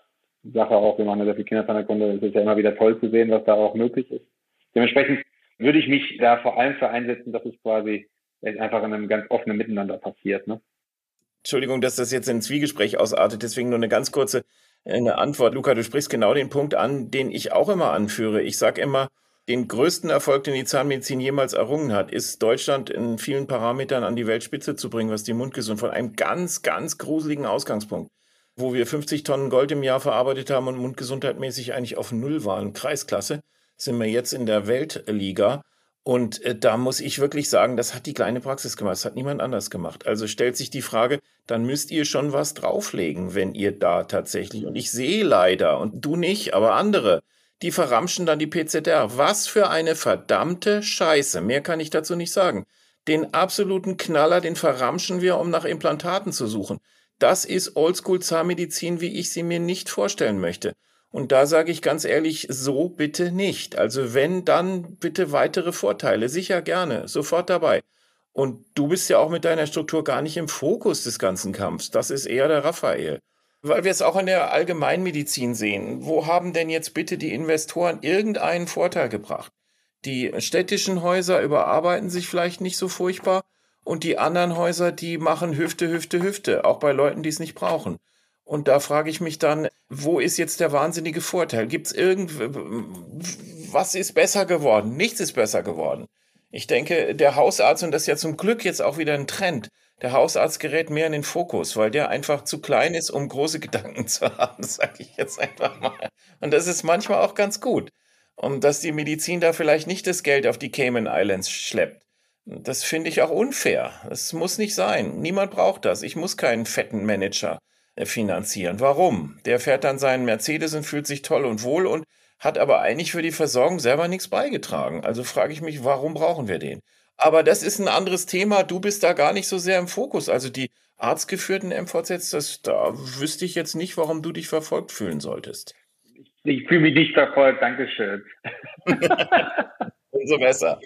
Sache auch, wir machen ja sehr viel Kinderzahnheilkunde, es ist ja immer wieder toll zu sehen, was da auch möglich ist. Dementsprechend würde ich mich da vor allem für einsetzen, dass es quasi einfach in einem ganz offenen Miteinander passiert. Ne?
Entschuldigung, dass das jetzt in ein Zwiegespräch ausartet, deswegen nur eine ganz kurze äh, eine Antwort. Luca, du sprichst genau den Punkt an, den ich auch immer anführe. Ich sage immer, den größten Erfolg, den die Zahnmedizin jemals errungen hat, ist Deutschland in vielen Parametern an die Weltspitze zu bringen, was die Mundgesundheit von einem ganz, ganz gruseligen Ausgangspunkt, wo wir 50 Tonnen Gold im Jahr verarbeitet haben und mundgesundheitmäßig eigentlich auf Null waren, Kreisklasse sind wir jetzt in der Weltliga. Und äh, da muss ich wirklich sagen, das hat die kleine Praxis gemacht, das hat niemand anders gemacht. Also stellt sich die Frage, dann müsst ihr schon was drauflegen, wenn ihr da tatsächlich, und ich sehe leider, und du nicht, aber andere, die verramschen dann die PZR. Was für eine verdammte Scheiße, mehr kann ich dazu nicht sagen. Den absoluten Knaller, den verramschen wir, um nach Implantaten zu suchen. Das ist Oldschool-Zahnmedizin, wie ich sie mir nicht vorstellen möchte. Und da sage ich ganz ehrlich, so bitte nicht. Also wenn, dann bitte weitere Vorteile. Sicher gerne, sofort dabei. Und du bist ja auch mit deiner Struktur gar nicht im Fokus des ganzen Kampfs. Das ist eher der Raphael. Weil wir es auch in der Allgemeinmedizin sehen. Wo haben denn jetzt bitte die Investoren irgendeinen Vorteil gebracht? Die städtischen Häuser überarbeiten sich vielleicht nicht so furchtbar und die anderen Häuser, die machen Hüfte, Hüfte, Hüfte, auch bei Leuten, die es nicht brauchen. Und da frage ich mich dann, wo ist jetzt der wahnsinnige Vorteil? Gibt es irgend, was ist besser geworden? Nichts ist besser geworden. Ich denke, der Hausarzt, und das ist ja zum Glück jetzt auch wieder ein Trend, der Hausarzt gerät mehr in den Fokus, weil der einfach zu klein ist, um große [LAUGHS] Gedanken zu haben, sage ich jetzt einfach mal. Und das ist manchmal auch ganz gut. Und dass die Medizin da vielleicht nicht das Geld auf die Cayman Islands schleppt. Das finde ich auch unfair. Das muss nicht sein. Niemand braucht das. Ich muss keinen fetten Manager finanzieren. Warum? Der fährt dann seinen Mercedes und fühlt sich toll und wohl und hat aber eigentlich für die Versorgung selber nichts beigetragen. Also frage ich mich, warum brauchen wir den? Aber das ist ein anderes Thema. Du bist da gar nicht so sehr im Fokus. Also die arztgeführten MVZs, das, da wüsste ich jetzt nicht, warum du dich verfolgt fühlen solltest.
Ich fühle mich nicht verfolgt, Dankeschön. [LAUGHS]
Umso besser.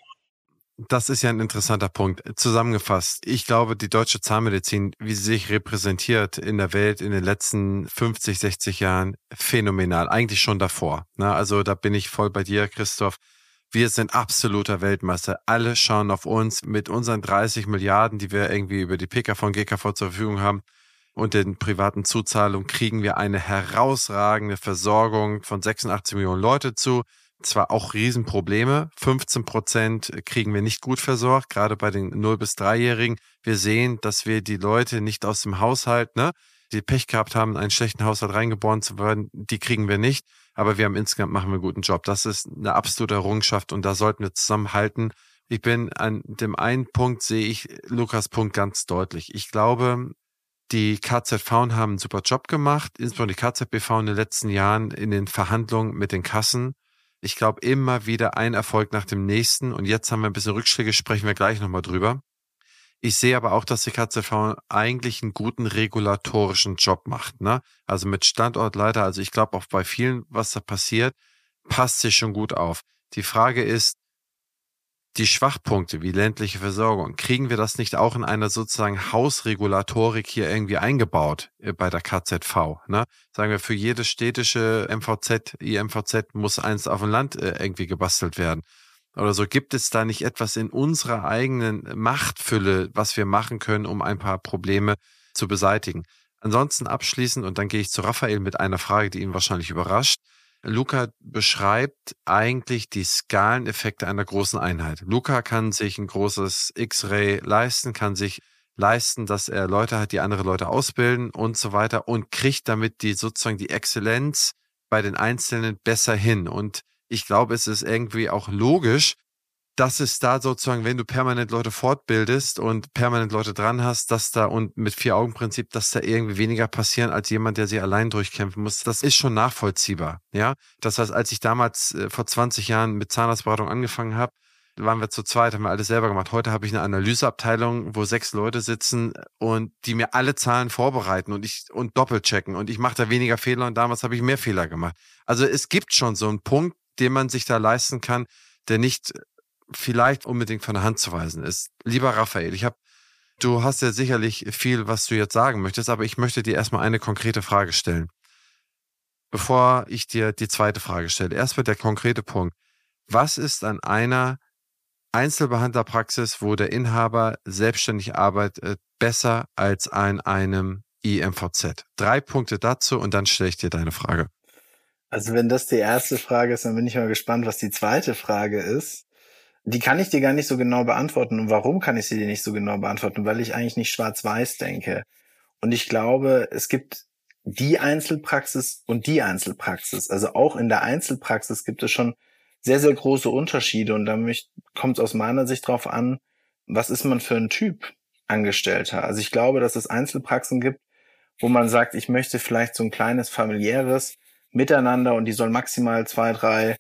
Das ist ja ein interessanter Punkt. Zusammengefasst, ich glaube, die deutsche Zahnmedizin, wie sie sich repräsentiert in der Welt in den letzten 50, 60 Jahren, phänomenal. Eigentlich schon davor. Ne? Also da bin ich voll bei dir, Christoph. Wir sind absoluter Weltmeister. Alle schauen auf uns mit unseren 30 Milliarden, die wir irgendwie über die PKV und GKV zur Verfügung haben und den privaten Zuzahlungen kriegen wir eine herausragende Versorgung von 86 Millionen Leute zu zwar auch Riesenprobleme. 15 Prozent kriegen wir nicht gut versorgt, gerade bei den 0- bis 3-Jährigen. Wir sehen, dass wir die Leute nicht aus dem Haushalt, ne, die Pech gehabt haben, in einen schlechten Haushalt reingeboren zu werden, die kriegen wir nicht. Aber wir haben insgesamt machen wir einen guten Job. Das ist eine absolute Errungenschaft und da sollten wir zusammenhalten. Ich bin an dem einen Punkt sehe ich Lukas Punkt ganz deutlich. Ich glaube, die KZV haben einen super Job gemacht, insbesondere die KZBV in den letzten Jahren in den Verhandlungen mit den Kassen ich glaube, immer wieder ein Erfolg nach dem nächsten. Und jetzt haben wir ein bisschen Rückschläge, sprechen wir gleich nochmal drüber. Ich sehe aber auch, dass die KZV eigentlich einen guten regulatorischen Job macht. Ne? Also mit Standortleiter, also ich glaube auch bei vielen, was da passiert, passt sich schon gut auf. Die Frage ist, die Schwachpunkte wie ländliche Versorgung, kriegen wir das nicht auch in einer sozusagen Hausregulatorik hier irgendwie eingebaut äh, bei der KZV? Ne? Sagen wir, für jede städtische MVZ, IMVZ muss eins auf dem Land äh, irgendwie gebastelt werden. Oder so gibt es da nicht etwas in unserer eigenen Machtfülle, was wir machen können, um ein paar Probleme zu beseitigen? Ansonsten abschließend, und dann gehe ich zu Raphael mit einer Frage, die ihn wahrscheinlich überrascht. Luca beschreibt eigentlich die Skaleneffekte einer großen Einheit. Luca kann sich ein großes X-Ray leisten, kann sich leisten, dass er Leute hat, die andere Leute ausbilden und so weiter und kriegt damit die sozusagen die Exzellenz bei den Einzelnen besser hin. Und ich glaube, es ist irgendwie auch logisch, dass es da sozusagen, wenn du permanent Leute fortbildest und permanent Leute dran hast, dass da und mit Vier-Augen-Prinzip, dass da irgendwie weniger passieren als jemand, der sie allein durchkämpfen muss. Das ist schon nachvollziehbar. Ja, das heißt, als ich damals äh, vor 20 Jahren mit Zahnarztberatung angefangen habe, waren wir zu zweit, haben wir alles selber gemacht. Heute habe ich eine Analyseabteilung, wo sechs Leute sitzen und die mir alle Zahlen vorbereiten und ich und doppelchecken und ich mache da weniger Fehler und damals habe ich mehr Fehler gemacht. Also es gibt schon so einen Punkt, den man sich da leisten kann, der nicht vielleicht unbedingt von der Hand zu weisen ist. Lieber Raphael, ich habe Du hast ja sicherlich viel, was du jetzt sagen möchtest, aber ich möchte dir erstmal eine konkrete Frage stellen. Bevor ich dir die zweite Frage stelle, erstmal der konkrete Punkt. Was ist an einer Einzelbehandlerpraxis, wo der Inhaber selbstständig arbeitet, besser als an einem IMVZ? Drei Punkte dazu und dann stelle ich dir deine Frage.
Also wenn das die erste Frage ist, dann bin ich mal gespannt, was die zweite Frage ist. Die kann ich dir gar nicht so genau beantworten. Und warum kann ich sie dir nicht so genau beantworten? Weil ich eigentlich nicht schwarz-weiß denke. Und ich glaube, es gibt die Einzelpraxis und die Einzelpraxis. Also auch in der Einzelpraxis gibt es schon sehr, sehr große Unterschiede. Und da kommt es aus meiner Sicht darauf an, was ist man für ein Typ Angestellter? Also ich glaube, dass es Einzelpraxen gibt, wo man sagt, ich möchte vielleicht so ein kleines familiäres Miteinander und die soll maximal zwei, drei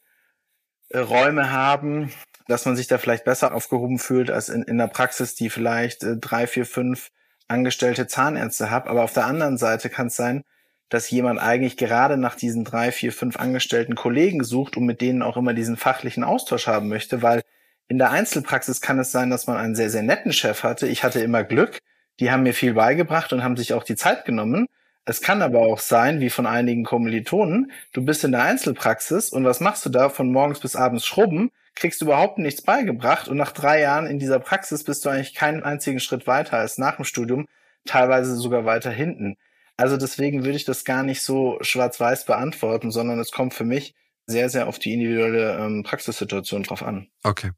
äh, Räume haben, dass man sich da vielleicht besser aufgehoben fühlt als in, in der Praxis, die vielleicht äh, drei, vier, fünf angestellte Zahnärzte hat. Aber auf der anderen Seite kann es sein, dass jemand eigentlich gerade nach diesen drei, vier, fünf angestellten Kollegen sucht und mit denen auch immer diesen fachlichen Austausch haben möchte, weil in der Einzelpraxis kann es sein, dass man einen sehr, sehr netten Chef hatte. Ich hatte immer Glück. Die haben mir viel beigebracht und haben sich auch die Zeit genommen. Es kann aber auch sein, wie von einigen Kommilitonen, du bist in der Einzelpraxis und was machst du da von morgens bis abends schrubben, kriegst du überhaupt nichts beigebracht und nach drei Jahren in dieser Praxis bist du eigentlich keinen einzigen Schritt weiter als nach dem Studium, teilweise sogar weiter hinten. Also deswegen würde ich das gar nicht so schwarz-weiß beantworten, sondern es kommt für mich sehr, sehr auf die individuelle ähm, Praxissituation drauf an.
Okay.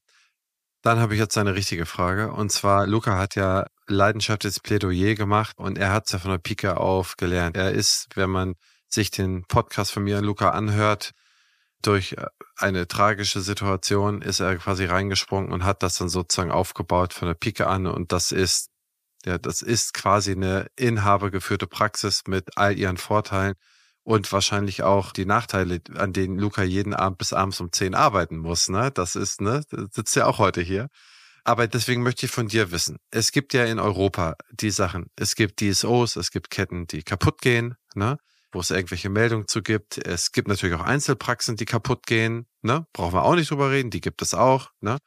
Dann habe ich jetzt eine richtige Frage. Und zwar, Luca hat ja leidenschaftliches Plädoyer gemacht und er hat es ja von der Pike auf gelernt. Er ist, wenn man sich den Podcast von mir und Luca anhört, durch äh, eine tragische Situation ist er quasi reingesprungen und hat das dann sozusagen aufgebaut von der Pike an. Und das ist, ja, das ist quasi eine inhabergeführte Praxis mit all ihren Vorteilen und wahrscheinlich auch die Nachteile, an denen Luca jeden Abend bis abends um zehn arbeiten muss. Ne? Das ist, ne, sitzt ja auch heute hier. Aber deswegen möchte ich von dir wissen. Es gibt ja in Europa die Sachen. Es gibt DSOs, es gibt Ketten, die kaputt gehen, ne? wo es irgendwelche Meldungen zu gibt. Es gibt natürlich auch Einzelpraxen, die kaputt gehen. Ne? Brauchen wir auch nicht drüber reden. Die gibt es auch. Ne?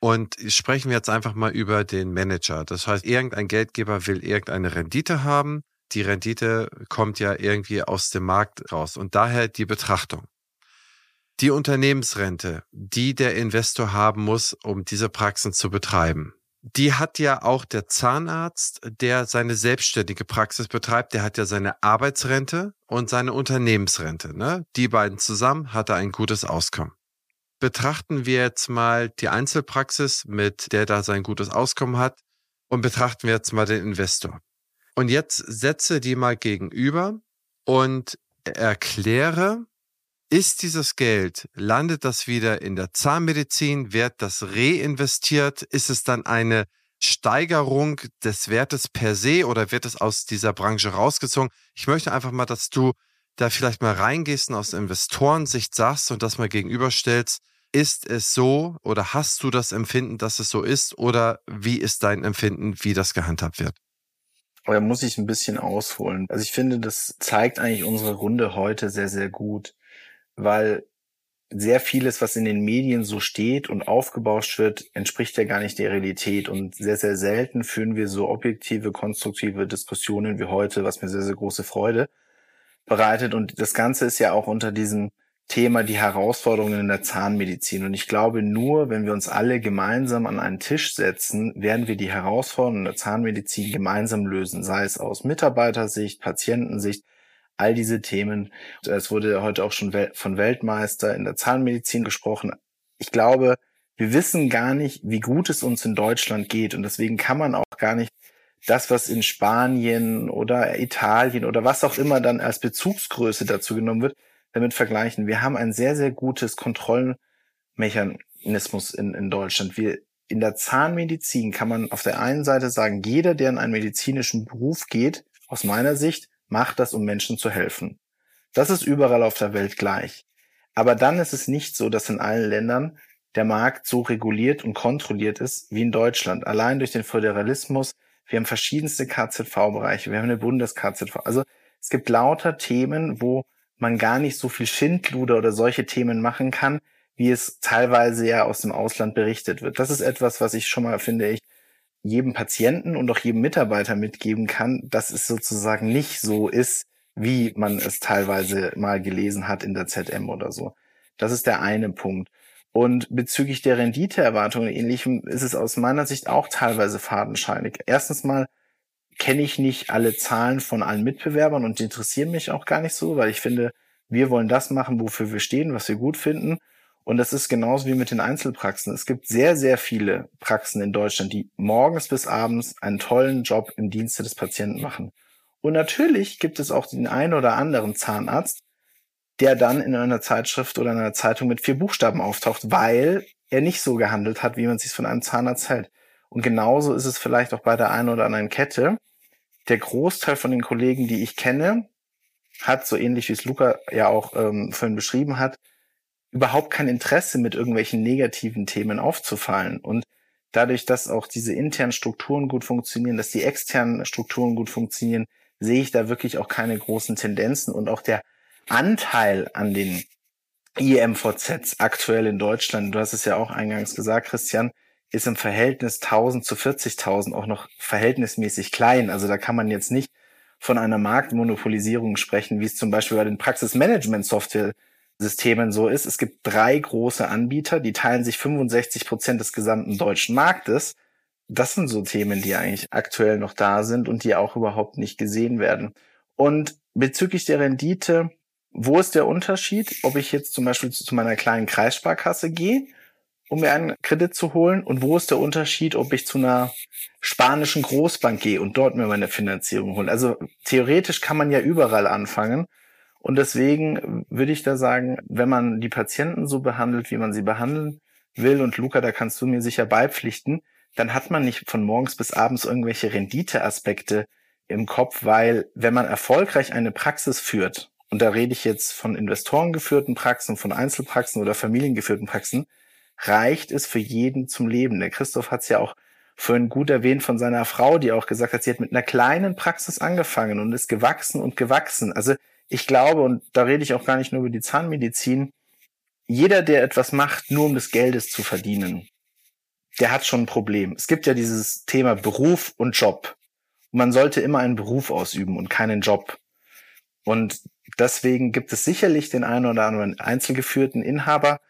Und sprechen wir jetzt einfach mal über den Manager. Das heißt, irgendein Geldgeber will irgendeine Rendite haben. Die Rendite kommt ja irgendwie aus dem Markt raus und daher die Betrachtung. Die Unternehmensrente, die der Investor haben muss, um diese Praxen zu betreiben, die hat ja auch der Zahnarzt, der seine selbstständige Praxis betreibt, der hat ja seine Arbeitsrente und seine Unternehmensrente. Ne? Die beiden zusammen hat er ein gutes Auskommen. Betrachten wir jetzt mal die Einzelpraxis, mit der da sein gutes Auskommen hat, und betrachten wir jetzt mal den Investor. Und jetzt setze die mal gegenüber und erkläre, ist dieses Geld, landet das wieder in der Zahnmedizin, wird das reinvestiert, ist es dann eine Steigerung des Wertes per se oder wird es aus dieser Branche rausgezogen? Ich möchte einfach mal, dass du da vielleicht mal reingehst und aus Investorensicht sagst und das mal gegenüberstellst. Ist es so oder hast du das Empfinden, dass es so ist oder wie ist dein Empfinden, wie das gehandhabt wird?
Aber da muss ich ein bisschen ausholen. Also ich finde, das zeigt eigentlich unsere Runde heute sehr, sehr gut weil sehr vieles, was in den Medien so steht und aufgebauscht wird, entspricht ja gar nicht der Realität. Und sehr, sehr selten führen wir so objektive, konstruktive Diskussionen wie heute, was mir sehr, sehr große Freude bereitet. Und das Ganze ist ja auch unter diesem Thema die Herausforderungen in der Zahnmedizin. Und ich glaube, nur wenn wir uns alle gemeinsam an einen Tisch setzen, werden wir die Herausforderungen in der Zahnmedizin gemeinsam lösen, sei es aus Mitarbeitersicht, Patientensicht, all diese Themen. Es wurde heute auch schon von Weltmeister in der Zahnmedizin gesprochen. Ich glaube, wir wissen gar nicht, wie gut es uns in Deutschland geht. Und deswegen kann man auch gar nicht das, was in Spanien oder Italien oder was auch immer dann als Bezugsgröße dazu genommen wird, damit vergleichen. Wir haben ein sehr, sehr gutes Kontrollmechanismus in, in Deutschland. Wir, in der Zahnmedizin kann man auf der einen Seite sagen, jeder, der in einen medizinischen Beruf geht, aus meiner Sicht, macht das, um Menschen zu helfen. Das ist überall auf der Welt gleich. Aber dann ist es nicht so, dass in allen Ländern der Markt so reguliert und kontrolliert ist wie in Deutschland. Allein durch den Föderalismus. Wir haben verschiedenste KZV-Bereiche. Wir haben eine Bundes-KZV. Also es gibt lauter Themen, wo man gar nicht so viel Schindluder oder solche Themen machen kann, wie es teilweise ja aus dem Ausland berichtet wird. Das ist etwas, was ich schon mal, finde ich, jedem Patienten und auch jedem Mitarbeiter mitgeben kann, dass es sozusagen nicht so ist, wie man es teilweise mal gelesen hat in der ZM oder so. Das ist der eine Punkt. Und bezüglich der Renditeerwartungen und ähnlichem ist es aus meiner Sicht auch teilweise fadenscheinig. Erstens mal kenne ich nicht alle Zahlen von allen Mitbewerbern und interessieren mich auch gar nicht so, weil ich finde, wir wollen das machen, wofür wir stehen, was wir gut finden. Und das ist genauso wie mit den Einzelpraxen. Es gibt sehr, sehr viele Praxen in Deutschland, die morgens bis abends einen tollen Job im Dienste des Patienten machen. Und natürlich gibt es auch den einen oder anderen Zahnarzt, der dann in einer Zeitschrift oder in einer Zeitung mit vier Buchstaben auftaucht, weil er nicht so gehandelt hat, wie man sich von einem Zahnarzt hält. Und genauso ist es vielleicht auch bei der einen oder anderen Kette. Der Großteil von den Kollegen, die ich kenne, hat, so ähnlich wie es Luca ja auch ähm, vorhin beschrieben hat, überhaupt kein Interesse, mit irgendwelchen negativen Themen aufzufallen. Und dadurch, dass auch diese internen Strukturen gut funktionieren, dass die externen Strukturen gut funktionieren, sehe ich da wirklich auch keine großen Tendenzen. Und auch der Anteil an den IMVZs aktuell in Deutschland, du hast es ja auch eingangs gesagt, Christian, ist im Verhältnis 1000 zu 40.000 auch noch verhältnismäßig klein. Also da kann man jetzt nicht von einer Marktmonopolisierung sprechen, wie es zum Beispiel bei den Praxismanagement-Software Systemen so ist. Es gibt drei große Anbieter, die teilen sich 65 Prozent des gesamten deutschen Marktes. Das sind so Themen, die eigentlich aktuell noch da sind und die auch überhaupt nicht gesehen werden. Und bezüglich der Rendite, wo ist der Unterschied, ob ich jetzt zum Beispiel zu meiner kleinen Kreissparkasse gehe, um mir einen Kredit zu holen? Und wo ist der Unterschied, ob ich zu einer spanischen Großbank gehe und dort mir meine Finanzierung hole? Also theoretisch kann man ja überall anfangen. Und deswegen würde ich da sagen, wenn man die Patienten so behandelt, wie man sie behandeln will, und Luca, da kannst du mir sicher beipflichten, dann hat man nicht von morgens bis abends irgendwelche Renditeaspekte im Kopf, weil wenn man erfolgreich eine Praxis führt, und da rede ich jetzt von investorengeführten Praxen, von Einzelpraxen oder familiengeführten Praxen, reicht es für jeden zum Leben. Der Christoph hat es ja auch vorhin gut erwähnt von seiner Frau, die auch gesagt hat, sie hat mit einer kleinen Praxis angefangen und ist gewachsen und gewachsen. Also ich glaube, und da rede ich auch gar nicht nur über die Zahnmedizin, jeder, der etwas macht, nur um des Geldes zu verdienen, der hat schon ein Problem. Es gibt ja dieses Thema Beruf und Job. Man sollte immer einen Beruf ausüben und keinen Job. Und deswegen gibt es sicherlich den einen oder anderen einzelgeführten Inhaber,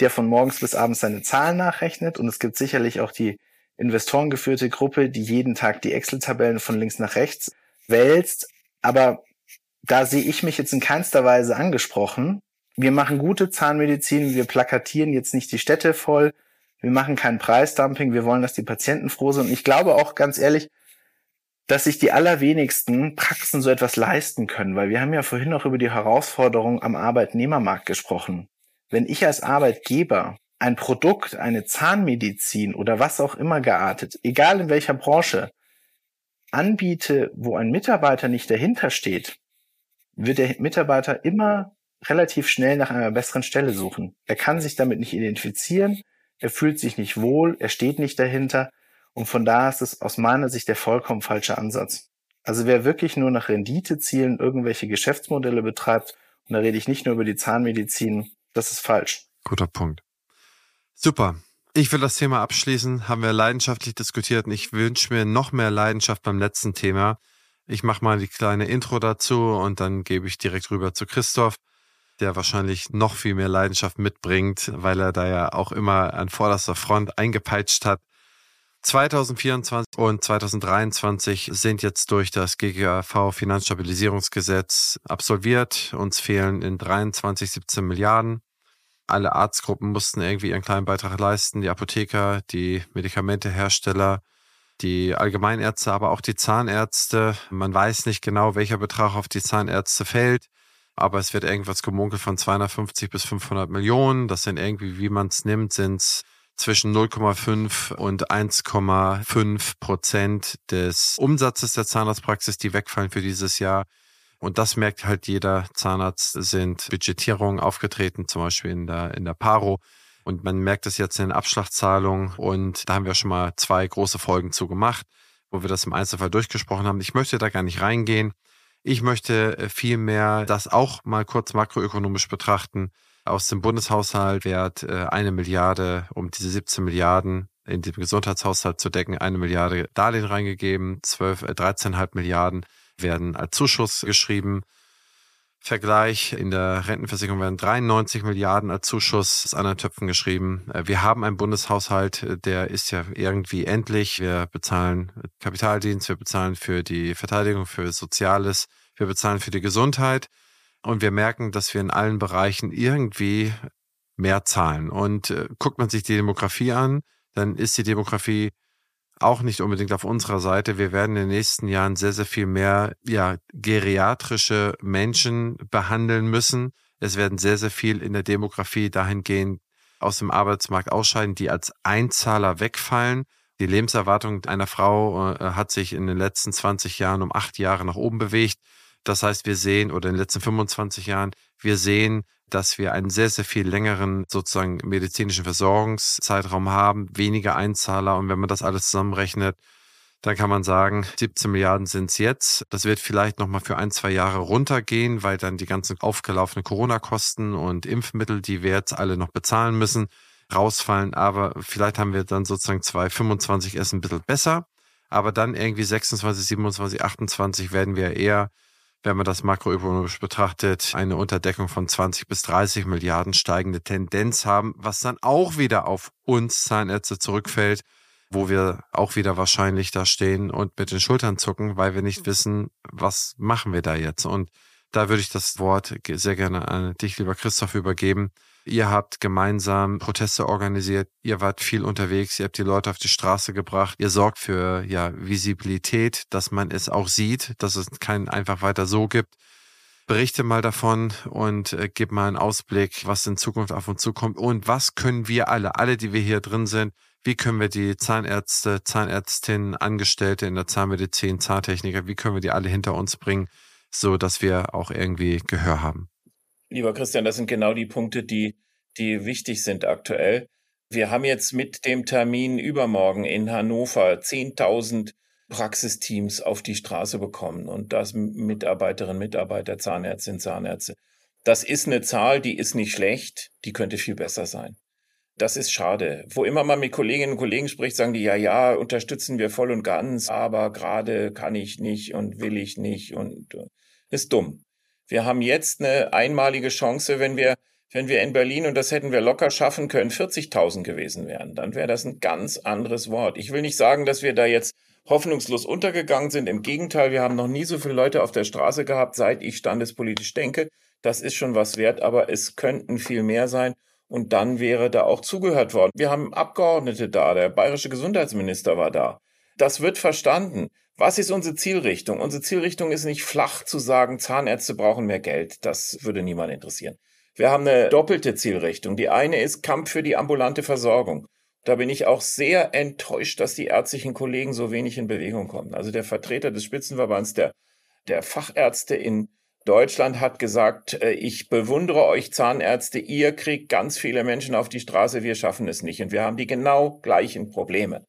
der von morgens bis abends seine Zahlen nachrechnet. Und es gibt sicherlich auch die investorengeführte Gruppe, die jeden Tag die Excel-Tabellen von links nach rechts wälzt. Aber da sehe ich mich jetzt in keinster Weise angesprochen. Wir machen gute Zahnmedizin, wir plakatieren jetzt nicht die Städte voll, wir machen kein Preisdumping, wir wollen, dass die Patienten froh sind. Und ich glaube auch ganz ehrlich, dass sich die allerwenigsten Praxen so etwas leisten können, weil wir haben ja vorhin auch über die Herausforderung am Arbeitnehmermarkt gesprochen. Wenn ich als Arbeitgeber ein Produkt, eine Zahnmedizin oder was auch immer geartet, egal in welcher Branche, anbiete, wo ein Mitarbeiter nicht dahinter steht, wird der Mitarbeiter immer relativ schnell nach einer besseren Stelle suchen. Er kann sich damit nicht identifizieren, er fühlt sich nicht wohl, er steht nicht dahinter und von da ist es aus meiner Sicht der vollkommen falsche Ansatz. Also wer wirklich nur nach Renditezielen irgendwelche Geschäftsmodelle betreibt, und da rede ich nicht nur über die Zahnmedizin, das ist falsch.
Guter Punkt. Super. Ich will das Thema abschließen, haben wir leidenschaftlich diskutiert und ich wünsche mir noch mehr Leidenschaft beim letzten Thema. Ich mache mal die kleine Intro dazu und dann gebe ich direkt rüber zu Christoph, der wahrscheinlich noch viel mehr Leidenschaft mitbringt, weil er da ja auch immer an vorderster Front eingepeitscht hat. 2024 und 2023 sind jetzt durch das GGV Finanzstabilisierungsgesetz absolviert. Uns fehlen in 23 17 Milliarden. Alle Arztgruppen mussten irgendwie ihren kleinen Beitrag leisten. Die Apotheker, die Medikamentehersteller, die Allgemeinärzte, aber auch die Zahnärzte. Man weiß nicht genau, welcher Betrag auf die Zahnärzte fällt. Aber es wird irgendwas gemunkelt von 250 bis 500 Millionen. Das sind irgendwie, wie man es nimmt, sind es zwischen 0,5 und 1,5 Prozent des Umsatzes der Zahnarztpraxis, die wegfallen für dieses Jahr. Und das merkt halt jeder Zahnarzt, sind Budgetierungen aufgetreten, zum Beispiel in der, in der Paro. Und man merkt es jetzt in den Abschlagszahlungen. Und da haben wir schon mal zwei große Folgen zu gemacht, wo wir das im Einzelfall durchgesprochen haben. Ich möchte da gar nicht reingehen. Ich möchte vielmehr das auch mal kurz makroökonomisch betrachten aus dem Bundeshaushalt wird äh, eine Milliarde, um diese 17 Milliarden in dem Gesundheitshaushalt zu decken, eine Milliarde Darlehen reingegeben, 12, äh, 13,5 Milliarden werden als Zuschuss geschrieben. Vergleich, in der Rentenversicherung werden 93 Milliarden als Zuschuss aus anderen Töpfen geschrieben. Äh, wir haben einen Bundeshaushalt, äh, der ist ja irgendwie endlich. Wir bezahlen Kapitaldienst, wir bezahlen für die Verteidigung, für Soziales, wir bezahlen für die Gesundheit. Und wir merken, dass wir in allen Bereichen irgendwie mehr zahlen. Und äh, guckt man sich die Demografie an, dann ist die Demografie auch nicht unbedingt auf unserer Seite. Wir werden in den nächsten Jahren sehr, sehr viel mehr ja, geriatrische Menschen behandeln müssen. Es werden sehr, sehr viel in der Demografie dahingehend aus dem Arbeitsmarkt ausscheiden, die als Einzahler wegfallen. Die Lebenserwartung einer Frau äh, hat sich in den letzten 20 Jahren um acht Jahre nach oben bewegt. Das heißt, wir sehen, oder in den letzten 25 Jahren, wir sehen, dass wir einen sehr, sehr viel längeren sozusagen medizinischen Versorgungszeitraum haben, weniger Einzahler. Und wenn man das alles zusammenrechnet, dann kann man sagen, 17 Milliarden sind es jetzt. Das wird vielleicht nochmal für ein, zwei Jahre runtergehen, weil dann die ganzen aufgelaufenen Corona-Kosten und Impfmittel, die wir jetzt alle noch bezahlen müssen, rausfallen. Aber vielleicht haben wir dann sozusagen 2025 erst ein bisschen besser. Aber dann irgendwie 26, 27, 28 werden wir eher wenn man das makroökonomisch betrachtet, eine Unterdeckung von 20 bis 30 Milliarden steigende Tendenz haben, was dann auch wieder auf uns Zahnärzte zurückfällt, wo wir auch wieder wahrscheinlich da stehen und mit den Schultern zucken, weil wir nicht wissen, was machen wir da jetzt. Und da würde ich das Wort sehr gerne an dich, lieber Christoph, übergeben. Ihr habt gemeinsam Proteste organisiert, ihr wart viel unterwegs, ihr habt die Leute auf die Straße gebracht, ihr sorgt für ja Visibilität, dass man es auch sieht, dass es keinen einfach weiter so gibt. Berichte mal davon und äh, gib mal einen Ausblick, was in Zukunft auf uns zukommt und was können wir alle, alle, die wir hier drin sind, wie können wir die Zahnärzte, Zahnärztinnen, Angestellte in der Zahnmedizin, Zahntechniker, wie können wir die alle hinter uns bringen, so dass wir auch irgendwie Gehör haben?
Lieber Christian, das sind genau die Punkte, die, die wichtig sind aktuell. Wir haben jetzt mit dem Termin übermorgen in Hannover 10.000 Praxisteams auf die Straße bekommen und das Mitarbeiterinnen, Mitarbeiter, Zahnärztinnen, Zahnärzte. Das ist eine Zahl, die ist nicht schlecht, die könnte viel besser sein. Das ist schade. Wo immer man mit Kolleginnen und Kollegen spricht, sagen die, ja, ja, unterstützen wir voll und ganz, aber gerade kann ich nicht und will ich nicht und äh, ist dumm. Wir haben jetzt eine einmalige Chance, wenn wir, wenn wir in Berlin, und das hätten wir locker schaffen können, 40.000 gewesen wären, dann wäre das ein ganz anderes Wort. Ich will nicht sagen, dass wir da jetzt hoffnungslos untergegangen sind. Im Gegenteil, wir haben noch nie so viele Leute auf der Straße gehabt, seit ich standespolitisch denke. Das ist schon was wert, aber es könnten viel mehr sein. Und dann wäre da auch zugehört worden. Wir haben Abgeordnete da, der bayerische Gesundheitsminister war da. Das wird verstanden. Was ist unsere Zielrichtung? Unsere Zielrichtung ist nicht flach zu sagen, Zahnärzte brauchen mehr Geld. Das würde niemand interessieren. Wir haben eine doppelte Zielrichtung. Die eine ist Kampf für die ambulante Versorgung. Da bin ich auch sehr enttäuscht, dass die ärztlichen Kollegen so wenig in Bewegung kommen. Also der Vertreter des Spitzenverbands der, der Fachärzte in Deutschland hat gesagt, äh, ich bewundere euch Zahnärzte, ihr kriegt ganz viele Menschen auf die Straße, wir schaffen es nicht. Und wir haben die genau gleichen Probleme.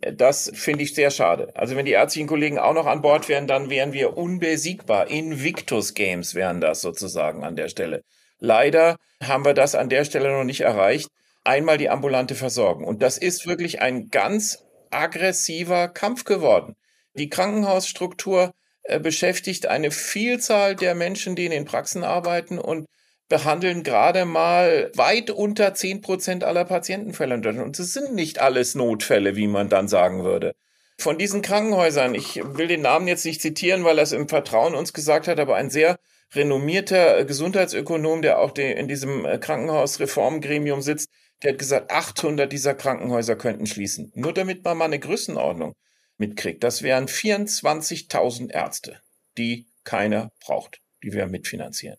Das finde ich sehr schade. Also wenn die ärztlichen Kollegen auch noch an Bord wären, dann wären wir unbesiegbar. Invictus Games wären das sozusagen an der Stelle. Leider haben wir das an der Stelle noch nicht erreicht. Einmal die ambulante Versorgung. Und das ist wirklich ein ganz aggressiver Kampf geworden. Die Krankenhausstruktur äh, beschäftigt eine Vielzahl der Menschen, die in den Praxen arbeiten und behandeln gerade mal weit unter zehn Prozent aller Patientenfälle in Deutschland. Und es sind nicht alles Notfälle, wie man dann sagen würde. Von diesen Krankenhäusern, ich will den Namen jetzt nicht zitieren, weil er es im Vertrauen uns gesagt hat, aber ein sehr renommierter Gesundheitsökonom, der auch in diesem äh, Krankenhausreformgremium sitzt, der hat gesagt, 800 dieser Krankenhäuser könnten schließen. Nur damit man mal eine Größenordnung mitkriegt. Das wären 24.000 Ärzte, die keiner braucht, die wir mitfinanzieren.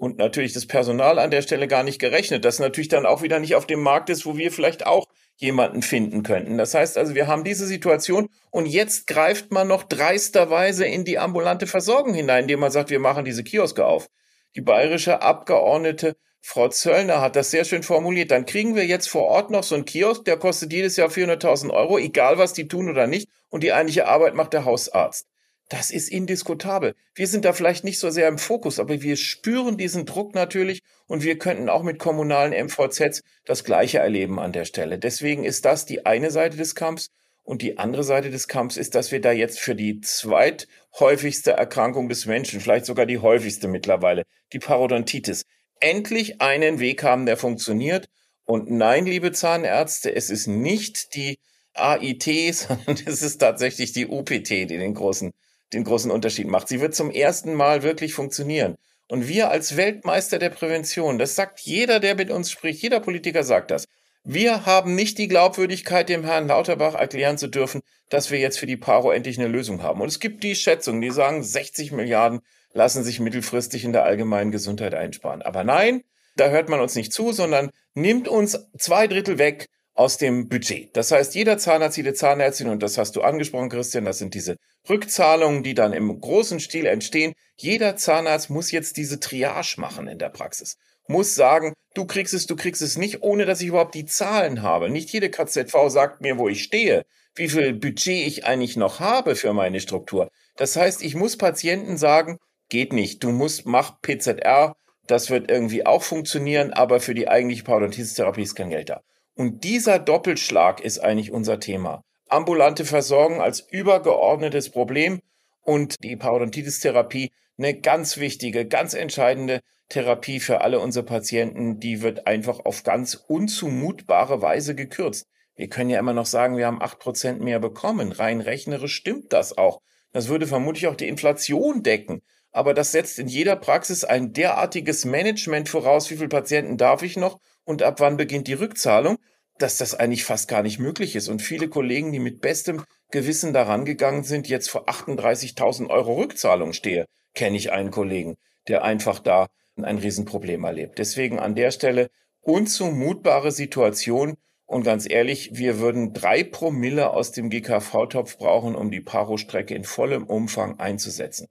Und natürlich das Personal an der Stelle gar nicht gerechnet, das natürlich dann auch wieder nicht auf dem Markt ist, wo wir vielleicht auch jemanden finden könnten. Das heißt also, wir haben diese Situation und jetzt greift man noch dreisterweise in die ambulante Versorgung hinein, indem man sagt, wir machen diese Kioske auf. Die bayerische Abgeordnete Frau Zöllner hat das sehr schön formuliert. Dann kriegen wir jetzt vor Ort noch so einen Kiosk, der kostet jedes Jahr 400.000 Euro, egal was die tun oder nicht. Und die eigentliche Arbeit macht der Hausarzt. Das ist indiskutabel. Wir sind da vielleicht nicht so sehr im Fokus, aber wir spüren diesen Druck natürlich und wir könnten auch mit kommunalen MVZs das Gleiche erleben an der Stelle. Deswegen ist das die eine Seite des Kampfs. Und die andere Seite des Kampfs ist, dass wir da jetzt für die zweithäufigste Erkrankung des Menschen, vielleicht sogar die häufigste mittlerweile, die Parodontitis, endlich einen Weg haben, der funktioniert. Und nein, liebe Zahnärzte, es ist nicht die AIT, [LAUGHS] sondern es ist tatsächlich die UPT, die den großen, den großen Unterschied macht. Sie wird zum ersten Mal wirklich funktionieren. Und wir als Weltmeister der Prävention, das sagt jeder, der mit uns spricht, jeder Politiker sagt das. Wir haben nicht die Glaubwürdigkeit, dem Herrn Lauterbach erklären zu dürfen, dass wir jetzt für die Paro endlich eine Lösung haben. Und es gibt die Schätzungen, die sagen, 60 Milliarden lassen sich mittelfristig in der allgemeinen Gesundheit einsparen. Aber nein, da hört man uns nicht zu, sondern nimmt uns zwei Drittel weg aus dem Budget. Das heißt, jeder Zahnarzt, jede Zahnärztin, und das hast du angesprochen, Christian, das sind diese Rückzahlungen, die dann im großen Stil entstehen. Jeder Zahnarzt muss jetzt diese Triage machen in der Praxis. Muss sagen, du kriegst es, du kriegst es nicht, ohne dass ich überhaupt die Zahlen habe. Nicht jede KZV sagt mir, wo ich stehe, wie viel Budget ich eigentlich noch habe für meine Struktur. Das heißt, ich muss Patienten sagen, geht nicht. Du musst, mach PZR, das wird irgendwie auch funktionieren, aber für die eigentliche Parodontitis-Therapie ist kein Geld da. Und dieser Doppelschlag ist eigentlich unser Thema. Ambulante Versorgung als übergeordnetes Problem und die Parodontitis-Therapie eine ganz wichtige, ganz entscheidende Therapie für alle unsere Patienten, die wird einfach auf ganz unzumutbare Weise gekürzt. Wir können ja immer noch sagen, wir haben acht Prozent mehr bekommen. Rein rechnerisch stimmt das auch. Das würde vermutlich auch die Inflation decken aber das setzt in jeder Praxis ein derartiges Management voraus, wie viele Patienten darf ich noch und ab wann beginnt die Rückzahlung, dass das eigentlich fast gar nicht möglich ist. Und viele Kollegen, die mit bestem Gewissen daran gegangen sind, jetzt vor 38.000 Euro Rückzahlung stehe, kenne ich einen Kollegen, der einfach da ein Riesenproblem erlebt. Deswegen an der Stelle unzumutbare Situation. Und ganz ehrlich, wir würden drei Promille aus dem GKV-Topf brauchen, um die Paro-Strecke in vollem Umfang einzusetzen.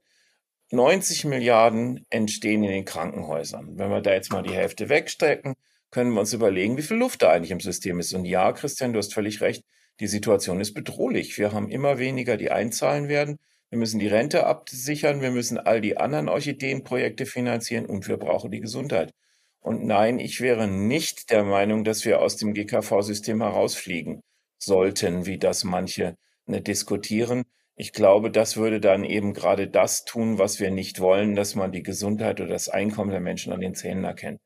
90 Milliarden entstehen in den Krankenhäusern. Wenn wir da jetzt mal die Hälfte wegstrecken, können wir uns überlegen, wie viel Luft da eigentlich im System ist. Und ja, Christian, du hast völlig recht, die Situation ist bedrohlich. Wir haben immer weniger, die einzahlen werden. Wir müssen die Rente absichern, wir müssen all die anderen Orchideenprojekte finanzieren und wir brauchen die Gesundheit. Und nein, ich wäre nicht der Meinung, dass wir aus dem GKV-System herausfliegen sollten, wie das manche ne, diskutieren. Ich glaube, das würde dann eben gerade das tun, was wir nicht wollen, dass man die Gesundheit oder das Einkommen der Menschen an den Zähnen erkennt.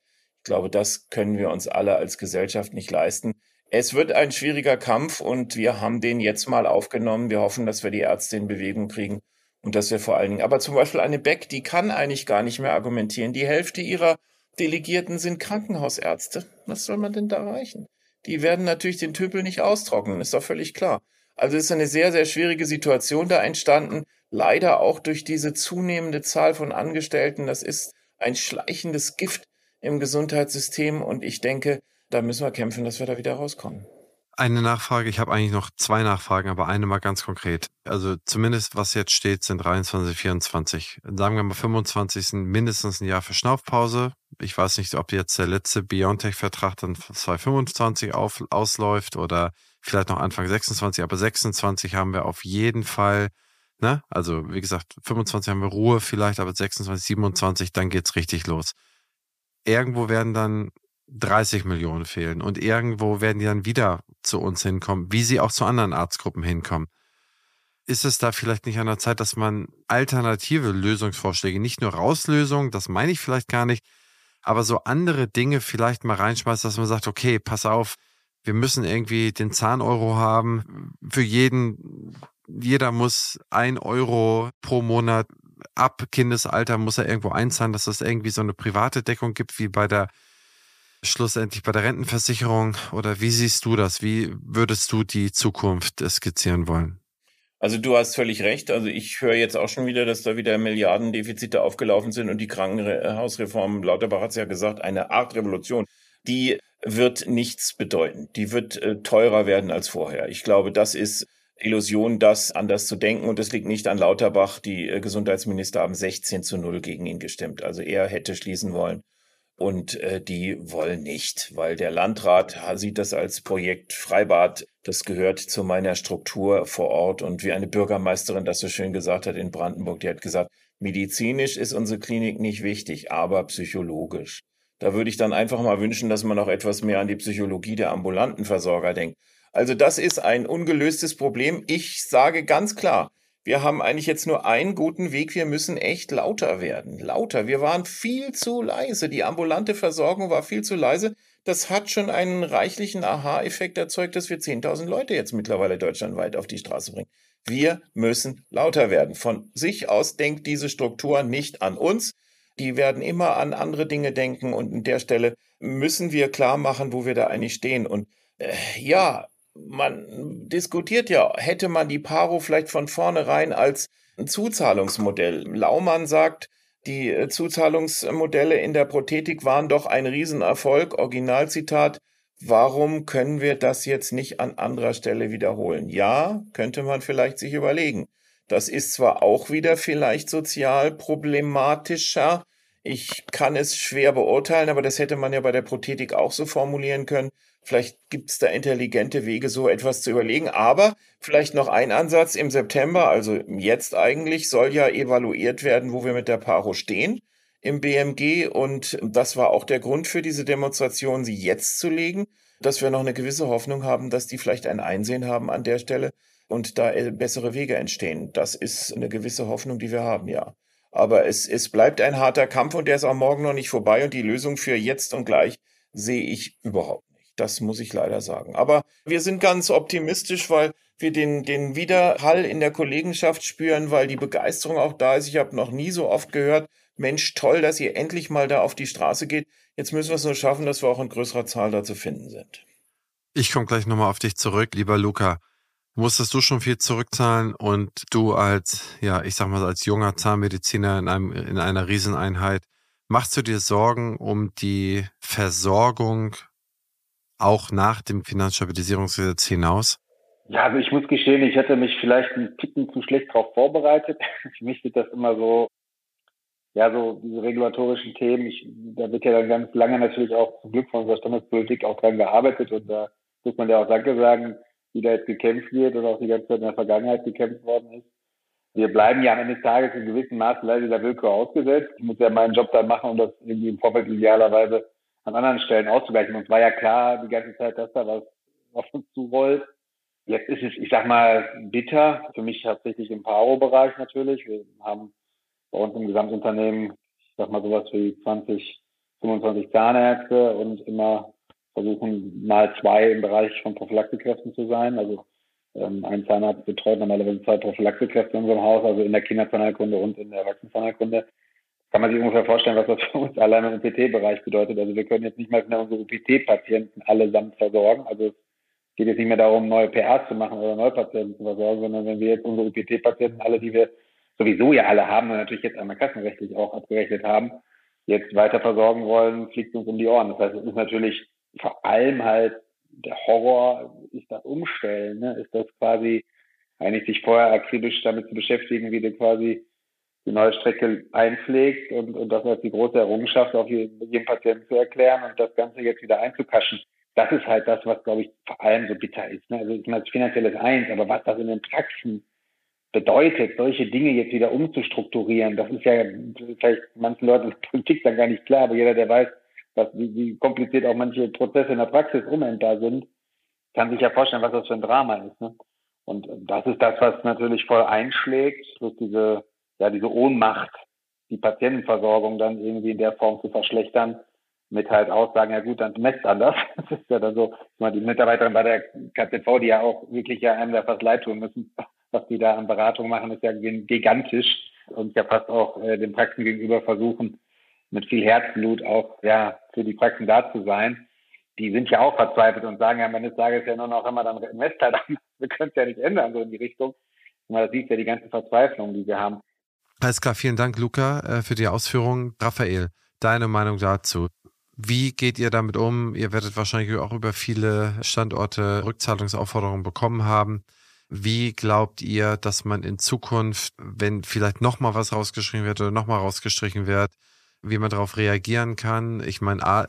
Ich glaube, das können wir uns alle als Gesellschaft nicht leisten. Es wird ein schwieriger Kampf und wir haben den jetzt mal aufgenommen. Wir hoffen, dass wir die Ärzte in Bewegung kriegen und dass wir vor allen Dingen, aber zum Beispiel eine Beck, die kann eigentlich gar nicht mehr argumentieren. Die Hälfte ihrer Delegierten sind Krankenhausärzte. Was soll man denn da erreichen? Die werden natürlich den Tümpel nicht austrocknen, ist doch völlig klar. Also ist eine sehr, sehr schwierige Situation da entstanden. Leider auch durch diese zunehmende Zahl von Angestellten. Das ist ein schleichendes Gift im Gesundheitssystem und ich denke, da müssen wir kämpfen, dass wir da wieder rauskommen.
Eine Nachfrage, ich habe eigentlich noch zwei Nachfragen, aber eine mal ganz konkret. Also zumindest was jetzt steht, sind 23, 24. Sagen wir mal 25. mindestens ein Jahr für Schnaufpause. Ich weiß nicht, ob jetzt der letzte Biontech-Vertrag dann 2025 auf, ausläuft oder vielleicht noch Anfang 26, aber 26 haben wir auf jeden Fall, ne? Also wie gesagt, 25 haben wir Ruhe vielleicht, aber 26, 27, dann geht's richtig los. Irgendwo werden dann 30 Millionen fehlen und irgendwo werden die dann wieder zu uns hinkommen, wie sie auch zu anderen Arztgruppen hinkommen. Ist es da vielleicht nicht an der Zeit, dass man alternative Lösungsvorschläge, nicht nur Rauslösungen, das meine ich vielleicht gar nicht, aber so andere Dinge vielleicht mal reinschmeißt, dass man sagt, okay, pass auf, wir müssen irgendwie den Zahneuro haben. Für jeden, jeder muss ein Euro pro Monat ab Kindesalter muss er irgendwo einzahlen, dass es irgendwie so eine private Deckung gibt, wie bei der schlussendlich bei der Rentenversicherung oder wie siehst du das? Wie würdest du die Zukunft skizzieren wollen?
Also du hast völlig recht. Also ich höre jetzt auch schon wieder, dass da wieder Milliardendefizite aufgelaufen sind und die Krankenhausreform, Lauterbach hat es ja gesagt, eine Art Revolution, die wird nichts bedeuten. Die wird äh, teurer werden als vorher. Ich glaube, das ist Illusion, das anders zu denken. Und es liegt nicht an Lauterbach. Die äh, Gesundheitsminister haben 16 zu 0 gegen ihn gestimmt. Also er hätte schließen wollen und äh, die wollen nicht, weil der Landrat sieht das als Projekt Freibad. Das gehört zu meiner Struktur vor Ort und wie eine Bürgermeisterin das so schön gesagt hat in Brandenburg, die hat gesagt, medizinisch ist unsere Klinik nicht wichtig, aber psychologisch. Da würde ich dann einfach mal wünschen, dass man noch etwas mehr an die Psychologie der ambulanten Versorger denkt. Also das ist ein ungelöstes Problem. Ich sage ganz klar, wir haben eigentlich jetzt nur einen guten Weg. Wir müssen echt lauter werden. Lauter. Wir waren viel zu leise. Die ambulante Versorgung war viel zu leise. Das hat schon einen reichlichen Aha-Effekt erzeugt, dass wir 10.000 Leute jetzt mittlerweile deutschlandweit auf die Straße bringen. Wir müssen lauter werden. Von sich aus denkt diese Struktur nicht an uns. Die werden immer an andere Dinge denken und an der Stelle müssen wir klar machen, wo wir da eigentlich stehen. Und äh, ja, man diskutiert ja, hätte man die Paro vielleicht von vornherein als Zuzahlungsmodell. Laumann sagt, die äh, Zuzahlungsmodelle in der Prothetik waren doch ein Riesenerfolg. Originalzitat. Warum können wir das jetzt nicht an anderer Stelle wiederholen? Ja, könnte man vielleicht sich überlegen. Das ist zwar auch wieder vielleicht sozial problematischer. Ich kann es schwer beurteilen, aber das hätte man ja bei der Prothetik auch so formulieren können. Vielleicht gibt es da intelligente Wege, so etwas zu überlegen. Aber vielleicht noch ein Ansatz im September, also jetzt eigentlich, soll ja evaluiert werden, wo wir mit der Paro stehen im BMG. Und das war auch der Grund für diese Demonstration, sie jetzt zu legen, dass wir noch eine gewisse Hoffnung haben, dass die vielleicht ein Einsehen haben an der Stelle und da bessere Wege entstehen. Das ist eine gewisse Hoffnung, die wir haben, ja. Aber es, es bleibt ein harter Kampf und der ist auch morgen noch nicht vorbei und die Lösung für jetzt und gleich sehe ich überhaupt das muss ich leider sagen. Aber wir sind ganz optimistisch, weil wir den, den Widerhall in der Kollegenschaft spüren, weil die Begeisterung auch da ist. Ich habe noch nie so oft gehört, Mensch, toll, dass ihr endlich mal da auf die Straße geht. Jetzt müssen wir es nur schaffen, dass wir auch in größerer Zahl da zu finden sind.
Ich komme gleich nochmal auf dich zurück, lieber Luca. Musstest du schon viel zurückzahlen und du als, ja, ich sag mal, als junger Zahnmediziner in, einem, in einer Rieseneinheit, machst du dir Sorgen um die Versorgung auch nach dem Finanzstabilisierungsgesetz hinaus?
Ja, also ich muss gestehen, ich hätte mich vielleicht ein Ticken zu schlecht darauf vorbereitet. [LAUGHS] Für mich wird das immer so, ja, so diese regulatorischen Themen, ich, da wird ja dann ganz lange natürlich auch zum Glück von unserer Standespolitik auch dran gearbeitet und da muss man ja auch Danke sagen, wie da jetzt gekämpft wird oder auch die ganze Zeit in der Vergangenheit gekämpft worden ist. Wir bleiben ja am Ende des Tages in gewissem Maße leider der Willkür ausgesetzt. Ich muss ja meinen Job da machen und das irgendwie im Vorfeld idealerweise an anderen Stellen auszugleichen. Und es war ja klar die ganze Zeit, dass da was auf uns zurollt. Jetzt ist es, ich sag mal, bitter. Für mich hauptsächlich im Paro-Bereich natürlich. Wir haben bei uns im Gesamtunternehmen, ich sag mal sowas wie 20, 25 Zahnärzte und immer versuchen mal zwei im Bereich von Prophylaktikräften zu sein. Also ähm, ein Zahnarzt betreut normalerweise zwei Prophylaktikräfte in unserem Haus, also in der Kinderzahnheilkunde und in der Erwachsenenzahnheilkunde. Kann man sich ungefähr vorstellen, was das für uns alleine im UPT-Bereich bedeutet. Also wir können jetzt nicht mal mehr unsere UPT-Patienten allesamt versorgen. Also es geht jetzt nicht mehr darum, neue PAs zu machen oder neue Patienten zu versorgen, sondern wenn wir jetzt unsere UPT-Patienten, alle, die wir sowieso ja alle haben und natürlich jetzt einmal kassenrechtlich auch abgerechnet haben, jetzt weiter versorgen wollen, fliegt uns um die Ohren. Das heißt, es ist natürlich vor allem halt der Horror, ist das Umstellen, ne? ist das quasi eigentlich sich vorher akribisch damit zu beschäftigen, wie du quasi die neue Strecke einpflegt und, und das als die große Errungenschaft auf jeden, jedem Patienten zu erklären und das Ganze jetzt wieder einzukaschen. Das ist halt das, was, glaube ich, vor allem so bitter ist. Ne? Also ich meine, das Finanzielle ist eins, aber was das in den Praxen bedeutet, solche Dinge jetzt wieder umzustrukturieren, das ist ja vielleicht manchen Leuten in der Politik dann gar nicht klar, aber jeder, der weiß, was, wie, wie kompliziert auch manche Prozesse in der Praxis unendbar sind, kann sich ja vorstellen, was das für ein Drama ist. Ne? Und das ist das, was natürlich voll einschlägt, plus diese, ja, diese Ohnmacht, die Patientenversorgung dann irgendwie in der Form zu verschlechtern, mit halt Aussagen, ja gut, dann messt anders. [LAUGHS] Das ist ja dann so, die Mitarbeiterin bei der KZV, die ja auch wirklich ja einem da fast leid tun müssen, [LAUGHS] was die da an Beratung machen, ist ja gigantisch und ja fast auch äh, den Praxen gegenüber versuchen, mit viel Herzblut auch ja für die Praxen da zu sein. Die sind ja auch verzweifelt und sagen ja am Ende des Tages ja nur noch immer dann Invest halt [LAUGHS] wir können es ja nicht ändern, so in die Richtung. Und das sieht ja die ganze Verzweiflung, die wir haben.
Alles klar, vielen Dank, Luca, äh, für die Ausführungen. Raphael, deine Meinung dazu? Wie geht ihr damit um? Ihr werdet wahrscheinlich auch über viele Standorte Rückzahlungsaufforderungen bekommen haben. Wie glaubt ihr, dass man in Zukunft, wenn vielleicht nochmal was rausgeschrieben wird oder nochmal rausgestrichen wird, wie man darauf reagieren kann. Ich meine,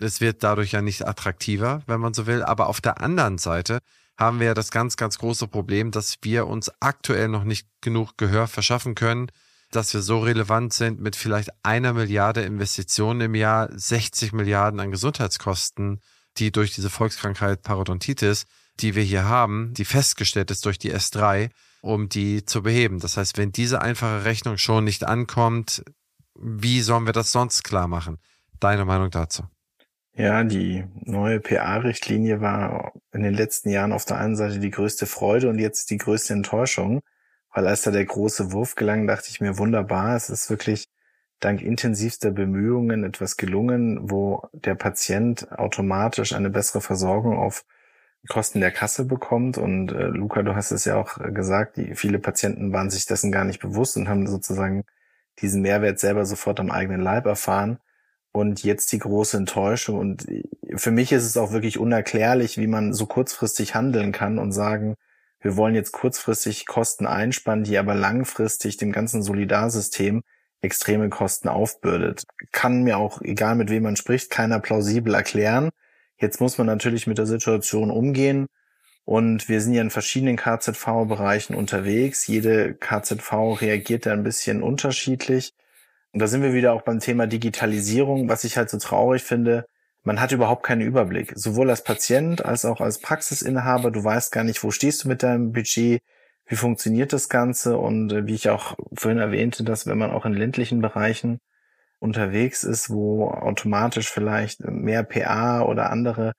es wird dadurch ja nicht attraktiver, wenn man so will. Aber auf der anderen Seite haben wir ja das ganz, ganz große Problem, dass wir uns aktuell noch nicht genug Gehör verschaffen können, dass wir so relevant sind mit vielleicht einer Milliarde Investitionen im Jahr, 60 Milliarden an Gesundheitskosten, die durch diese Volkskrankheit Parodontitis, die wir hier haben, die festgestellt ist durch die S3, um die zu beheben. Das heißt, wenn diese einfache Rechnung schon nicht ankommt, wie sollen wir das sonst klar machen? Deine Meinung dazu?
Ja, die neue PA-Richtlinie war in den letzten Jahren auf der einen Seite die größte Freude und jetzt die größte Enttäuschung, weil als da der große Wurf gelang, dachte ich mir wunderbar, es ist wirklich dank intensivster Bemühungen etwas gelungen, wo der Patient automatisch eine bessere Versorgung auf Kosten der Kasse bekommt. Und äh, Luca, du hast es ja auch gesagt, die, viele Patienten waren sich dessen gar nicht bewusst und haben sozusagen diesen Mehrwert selber sofort am eigenen Leib erfahren. Und jetzt die große Enttäuschung. Und für mich ist es auch wirklich unerklärlich, wie man so kurzfristig handeln kann und sagen, wir wollen jetzt kurzfristig Kosten einspannen, die aber langfristig dem ganzen Solidarsystem extreme Kosten aufbürdet. Kann mir auch, egal mit wem man spricht, keiner plausibel erklären. Jetzt muss man natürlich mit der Situation umgehen und wir sind ja in verschiedenen KZV-Bereichen unterwegs. Jede KZV reagiert da ein bisschen unterschiedlich. Und da sind wir wieder auch beim Thema Digitalisierung, was ich halt so traurig finde. Man hat überhaupt keinen Überblick. Sowohl als Patient als auch als Praxisinhaber. Du weißt gar nicht, wo stehst du mit deinem Budget? Wie funktioniert das Ganze? Und äh, wie ich auch vorhin erwähnte, dass wenn man auch in ländlichen Bereichen unterwegs ist, wo automatisch vielleicht mehr PA oder andere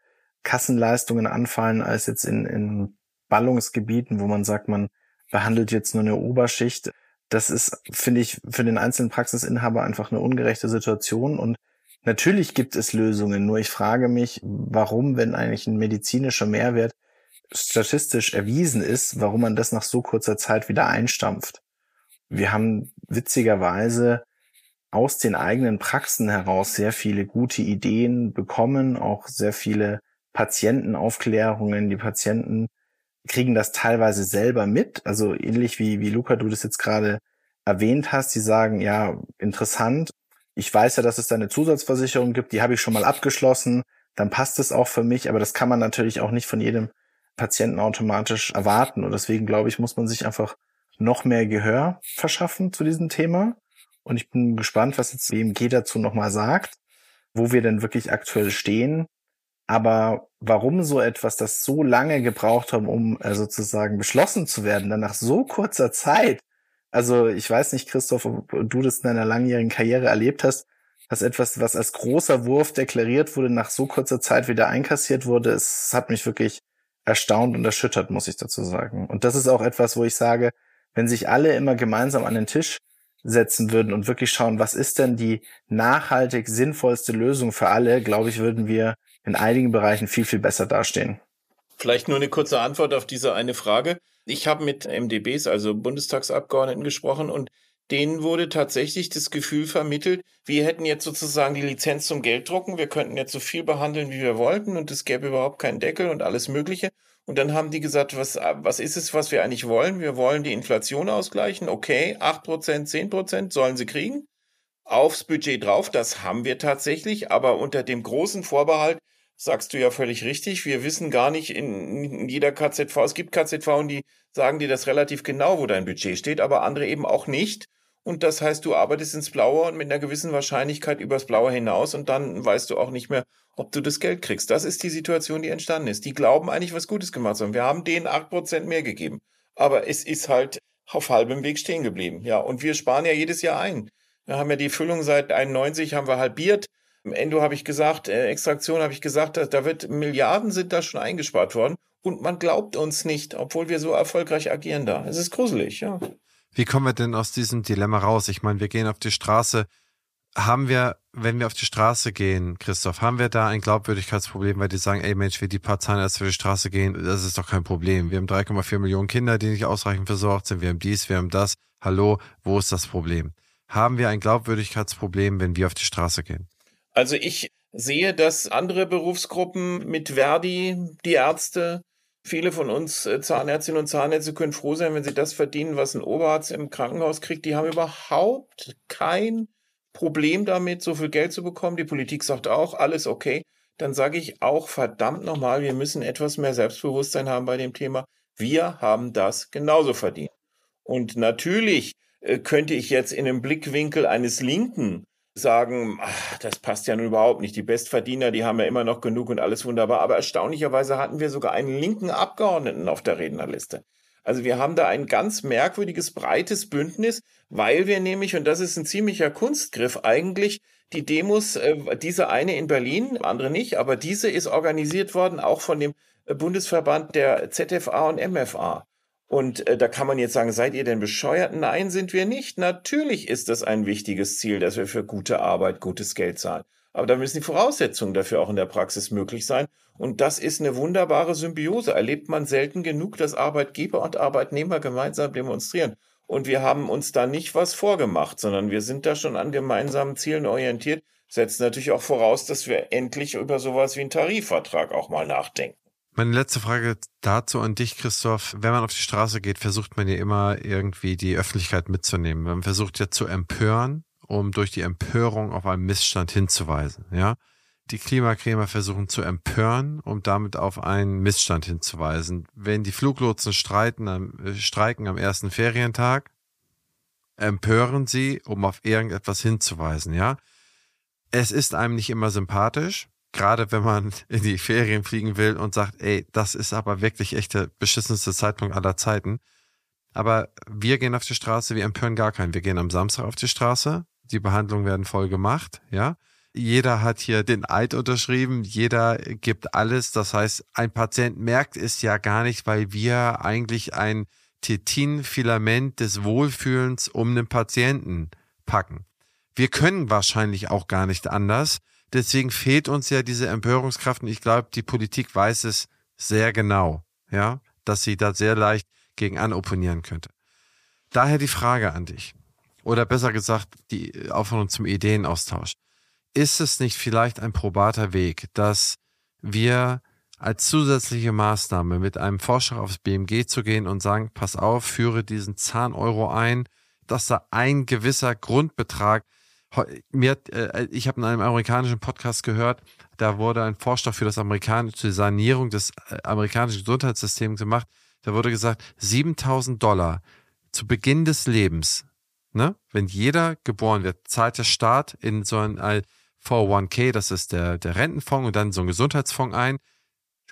Kassenleistungen anfallen als jetzt in, in Ballungsgebieten, wo man sagt, man behandelt jetzt nur eine Oberschicht. Das ist, finde ich, für den einzelnen Praxisinhaber einfach eine ungerechte Situation. Und natürlich gibt es Lösungen. Nur ich frage mich, warum, wenn eigentlich ein medizinischer Mehrwert statistisch erwiesen ist, warum man das nach so kurzer Zeit wieder einstampft. Wir haben witzigerweise aus den eigenen Praxen heraus sehr viele gute Ideen bekommen, auch sehr viele Patientenaufklärungen. Die Patienten kriegen das teilweise selber mit. Also ähnlich wie, wie Luca, du das jetzt gerade erwähnt hast. Sie sagen, ja, interessant. Ich weiß ja, dass es da eine Zusatzversicherung gibt. Die habe ich schon mal abgeschlossen. Dann passt es auch für mich. Aber das kann man natürlich auch nicht von jedem Patienten automatisch erwarten. Und deswegen glaube ich, muss man sich einfach noch mehr Gehör verschaffen zu diesem Thema. Und ich bin gespannt, was jetzt BMG dazu nochmal sagt. wo wir denn wirklich aktuell stehen. Aber warum so etwas, das so lange gebraucht haben, um äh, sozusagen beschlossen zu werden, dann nach so kurzer Zeit, also ich weiß nicht, Christoph, ob du das in deiner langjährigen Karriere erlebt hast, dass etwas, was als großer Wurf deklariert wurde, nach so kurzer Zeit wieder einkassiert wurde, es hat mich wirklich erstaunt und erschüttert, muss ich dazu sagen. Und das ist auch etwas, wo ich sage, wenn sich alle immer gemeinsam an den Tisch setzen würden und wirklich schauen, was ist denn die nachhaltig sinnvollste Lösung für alle, glaube ich, würden wir in einigen Bereichen viel, viel besser dastehen.
Vielleicht nur eine kurze Antwort auf diese eine Frage. Ich habe mit MDBs, also Bundestagsabgeordneten, gesprochen und denen wurde tatsächlich das Gefühl vermittelt, wir hätten jetzt sozusagen die Lizenz zum Gelddrucken, wir könnten jetzt so viel behandeln, wie wir wollten und es gäbe überhaupt keinen Deckel und alles Mögliche. Und dann haben die gesagt, was, was ist es, was wir eigentlich wollen? Wir wollen die Inflation ausgleichen. Okay, acht Prozent, zehn Prozent sollen sie kriegen. Aufs Budget drauf, das haben wir tatsächlich, aber unter dem großen Vorbehalt, sagst du ja völlig richtig. Wir wissen gar nicht in jeder KZV, es gibt KZV, die sagen dir das relativ genau, wo dein Budget steht, aber andere eben auch nicht. Und das heißt, du arbeitest ins Blaue und mit einer gewissen Wahrscheinlichkeit übers Blaue hinaus und dann weißt du auch nicht mehr, ob du das Geld kriegst. Das ist die Situation, die entstanden ist. Die glauben eigentlich, was Gutes gemacht zu haben. Wir haben denen acht Prozent mehr gegeben. Aber es ist halt auf halbem Weg stehen geblieben. Ja, und wir sparen ja jedes Jahr ein. Wir haben ja die Füllung seit 91 haben wir halbiert. Endo habe ich gesagt, äh, Extraktion habe ich gesagt, da, da wird Milliarden sind da schon eingespart worden und man glaubt uns nicht, obwohl wir so erfolgreich agieren da. Es ist gruselig, ja.
Wie kommen wir denn aus diesem Dilemma raus? Ich meine, wir gehen auf die Straße. Haben wir, wenn wir auf die Straße gehen, Christoph, haben wir da ein Glaubwürdigkeitsproblem, weil die sagen, ey Mensch, wie die paar Zahnärzte für die Straße gehen, das ist doch kein Problem. Wir haben 3,4 Millionen Kinder, die nicht ausreichend versorgt sind. Wir haben dies, wir haben das. Hallo, wo ist das Problem? Haben wir ein Glaubwürdigkeitsproblem, wenn wir auf die Straße gehen?
Also ich sehe, dass andere Berufsgruppen mit Verdi, die Ärzte, viele von uns äh, Zahnärztinnen und Zahnärzte können froh sein, wenn sie das verdienen, was ein Oberarzt im Krankenhaus kriegt. Die haben überhaupt kein Problem damit, so viel Geld zu bekommen. Die Politik sagt auch, alles okay. Dann sage ich auch, verdammt nochmal, wir müssen etwas mehr Selbstbewusstsein haben bei dem Thema. Wir haben das genauso verdient. Und natürlich äh, könnte ich jetzt in einem Blickwinkel eines Linken sagen, ach, das passt ja nun überhaupt nicht. Die Bestverdiener, die haben ja immer noch genug und alles wunderbar. Aber erstaunlicherweise hatten wir sogar einen linken Abgeordneten auf der Rednerliste. Also wir haben da ein ganz merkwürdiges, breites Bündnis, weil wir nämlich, und das ist ein ziemlicher Kunstgriff eigentlich, die Demos, äh, diese eine in Berlin, andere nicht, aber diese ist organisiert worden auch von dem Bundesverband der ZFA und MFA. Und äh, da kann man jetzt sagen, seid ihr denn bescheuert? Nein, sind wir nicht. Natürlich ist das ein wichtiges Ziel, dass wir für gute Arbeit gutes Geld zahlen. Aber da müssen die Voraussetzungen dafür auch in der Praxis möglich sein. Und das ist eine wunderbare Symbiose. Erlebt man selten genug, dass Arbeitgeber und Arbeitnehmer gemeinsam demonstrieren. Und wir haben uns da nicht was vorgemacht, sondern wir sind da schon an gemeinsamen Zielen orientiert. Setzt natürlich auch voraus, dass wir endlich über sowas wie einen Tarifvertrag auch mal nachdenken.
Meine letzte Frage dazu an dich, Christoph. Wenn man auf die Straße geht, versucht man ja immer irgendwie die Öffentlichkeit mitzunehmen. Man versucht ja zu empören, um durch die Empörung auf einen Missstand hinzuweisen, ja. Die Klimakrämer versuchen zu empören, um damit auf einen Missstand hinzuweisen. Wenn die Fluglotsen streiten, äh, streiken am ersten Ferientag, empören sie, um auf irgendetwas hinzuweisen, ja. Es ist einem nicht immer sympathisch, gerade wenn man in die Ferien fliegen will und sagt, ey, das ist aber wirklich echt der beschissenste Zeitpunkt aller Zeiten. Aber wir gehen auf die Straße, wir empören gar keinen. Wir gehen am Samstag auf die Straße, die Behandlungen werden voll gemacht, ja. Jeder hat hier den Eid unterschrieben, jeder gibt alles. Das heißt, ein Patient merkt es ja gar nicht, weil wir eigentlich ein Tetin-Filament des Wohlfühlens um den Patienten packen. Wir können wahrscheinlich auch gar nicht anders. Deswegen fehlt uns ja diese Empörungskraft und ich glaube, die Politik weiß es sehr genau, ja, dass sie da sehr leicht gegen anopponieren könnte. Daher die Frage an dich. Oder besser gesagt, die Aufforderung zum Ideenaustausch. Ist es nicht vielleicht ein probater Weg, dass wir als zusätzliche Maßnahme mit einem Forscher aufs BMG zu gehen und sagen, pass auf, führe diesen Zahneuro ein, dass da ein gewisser Grundbetrag mir, äh, ich habe in einem amerikanischen Podcast gehört, da wurde ein Vorschlag für das amerikanische Sanierung des äh, amerikanischen Gesundheitssystems gemacht. Da wurde gesagt, 7000 Dollar zu Beginn des Lebens, ne? Wenn jeder geboren wird, zahlt der Staat in so ein 401k, das ist der, der Rentenfonds und dann so ein Gesundheitsfonds ein.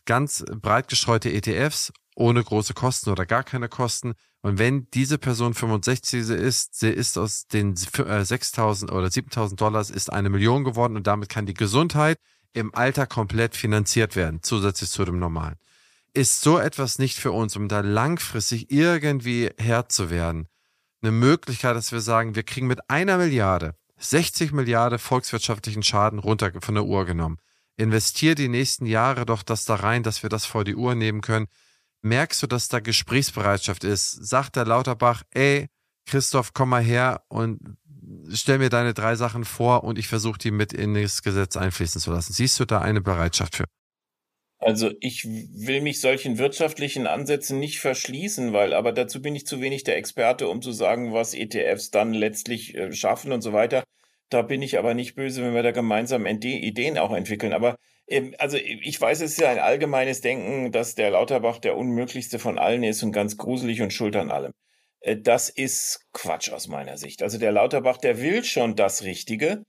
Ganz breit gestreute ETFs ohne große Kosten oder gar keine Kosten. Und wenn diese Person 65 ist, sie ist aus den 6.000 äh, oder 7.000 Dollars ist eine Million geworden und damit kann die Gesundheit im Alter komplett finanziert werden, zusätzlich zu dem normalen. Ist so etwas nicht für uns, um da langfristig irgendwie Herr zu werden, eine Möglichkeit, dass wir sagen, wir kriegen mit einer Milliarde 60 Milliarden volkswirtschaftlichen Schaden runter von der Uhr genommen. Investier die nächsten Jahre doch das da rein, dass wir das vor die Uhr nehmen können. Merkst du, dass da Gesprächsbereitschaft ist? Sagt der Lauterbach, ey, Christoph, komm mal her und stell mir deine drei Sachen vor und ich versuche die mit in das Gesetz einfließen zu lassen. Siehst du da eine Bereitschaft für?
Also ich will mich solchen wirtschaftlichen Ansätzen nicht verschließen, weil aber dazu bin ich zu wenig der Experte, um zu sagen, was ETFs dann letztlich äh, schaffen und so weiter. Da bin ich aber nicht böse, wenn wir da gemeinsam Ideen auch entwickeln. Aber also ich weiß, es ist ja ein allgemeines Denken, dass der Lauterbach der unmöglichste von allen ist und ganz gruselig und schuld an allem. Äh, das ist Quatsch aus meiner Sicht. Also der Lauterbach, der will schon das Richtige,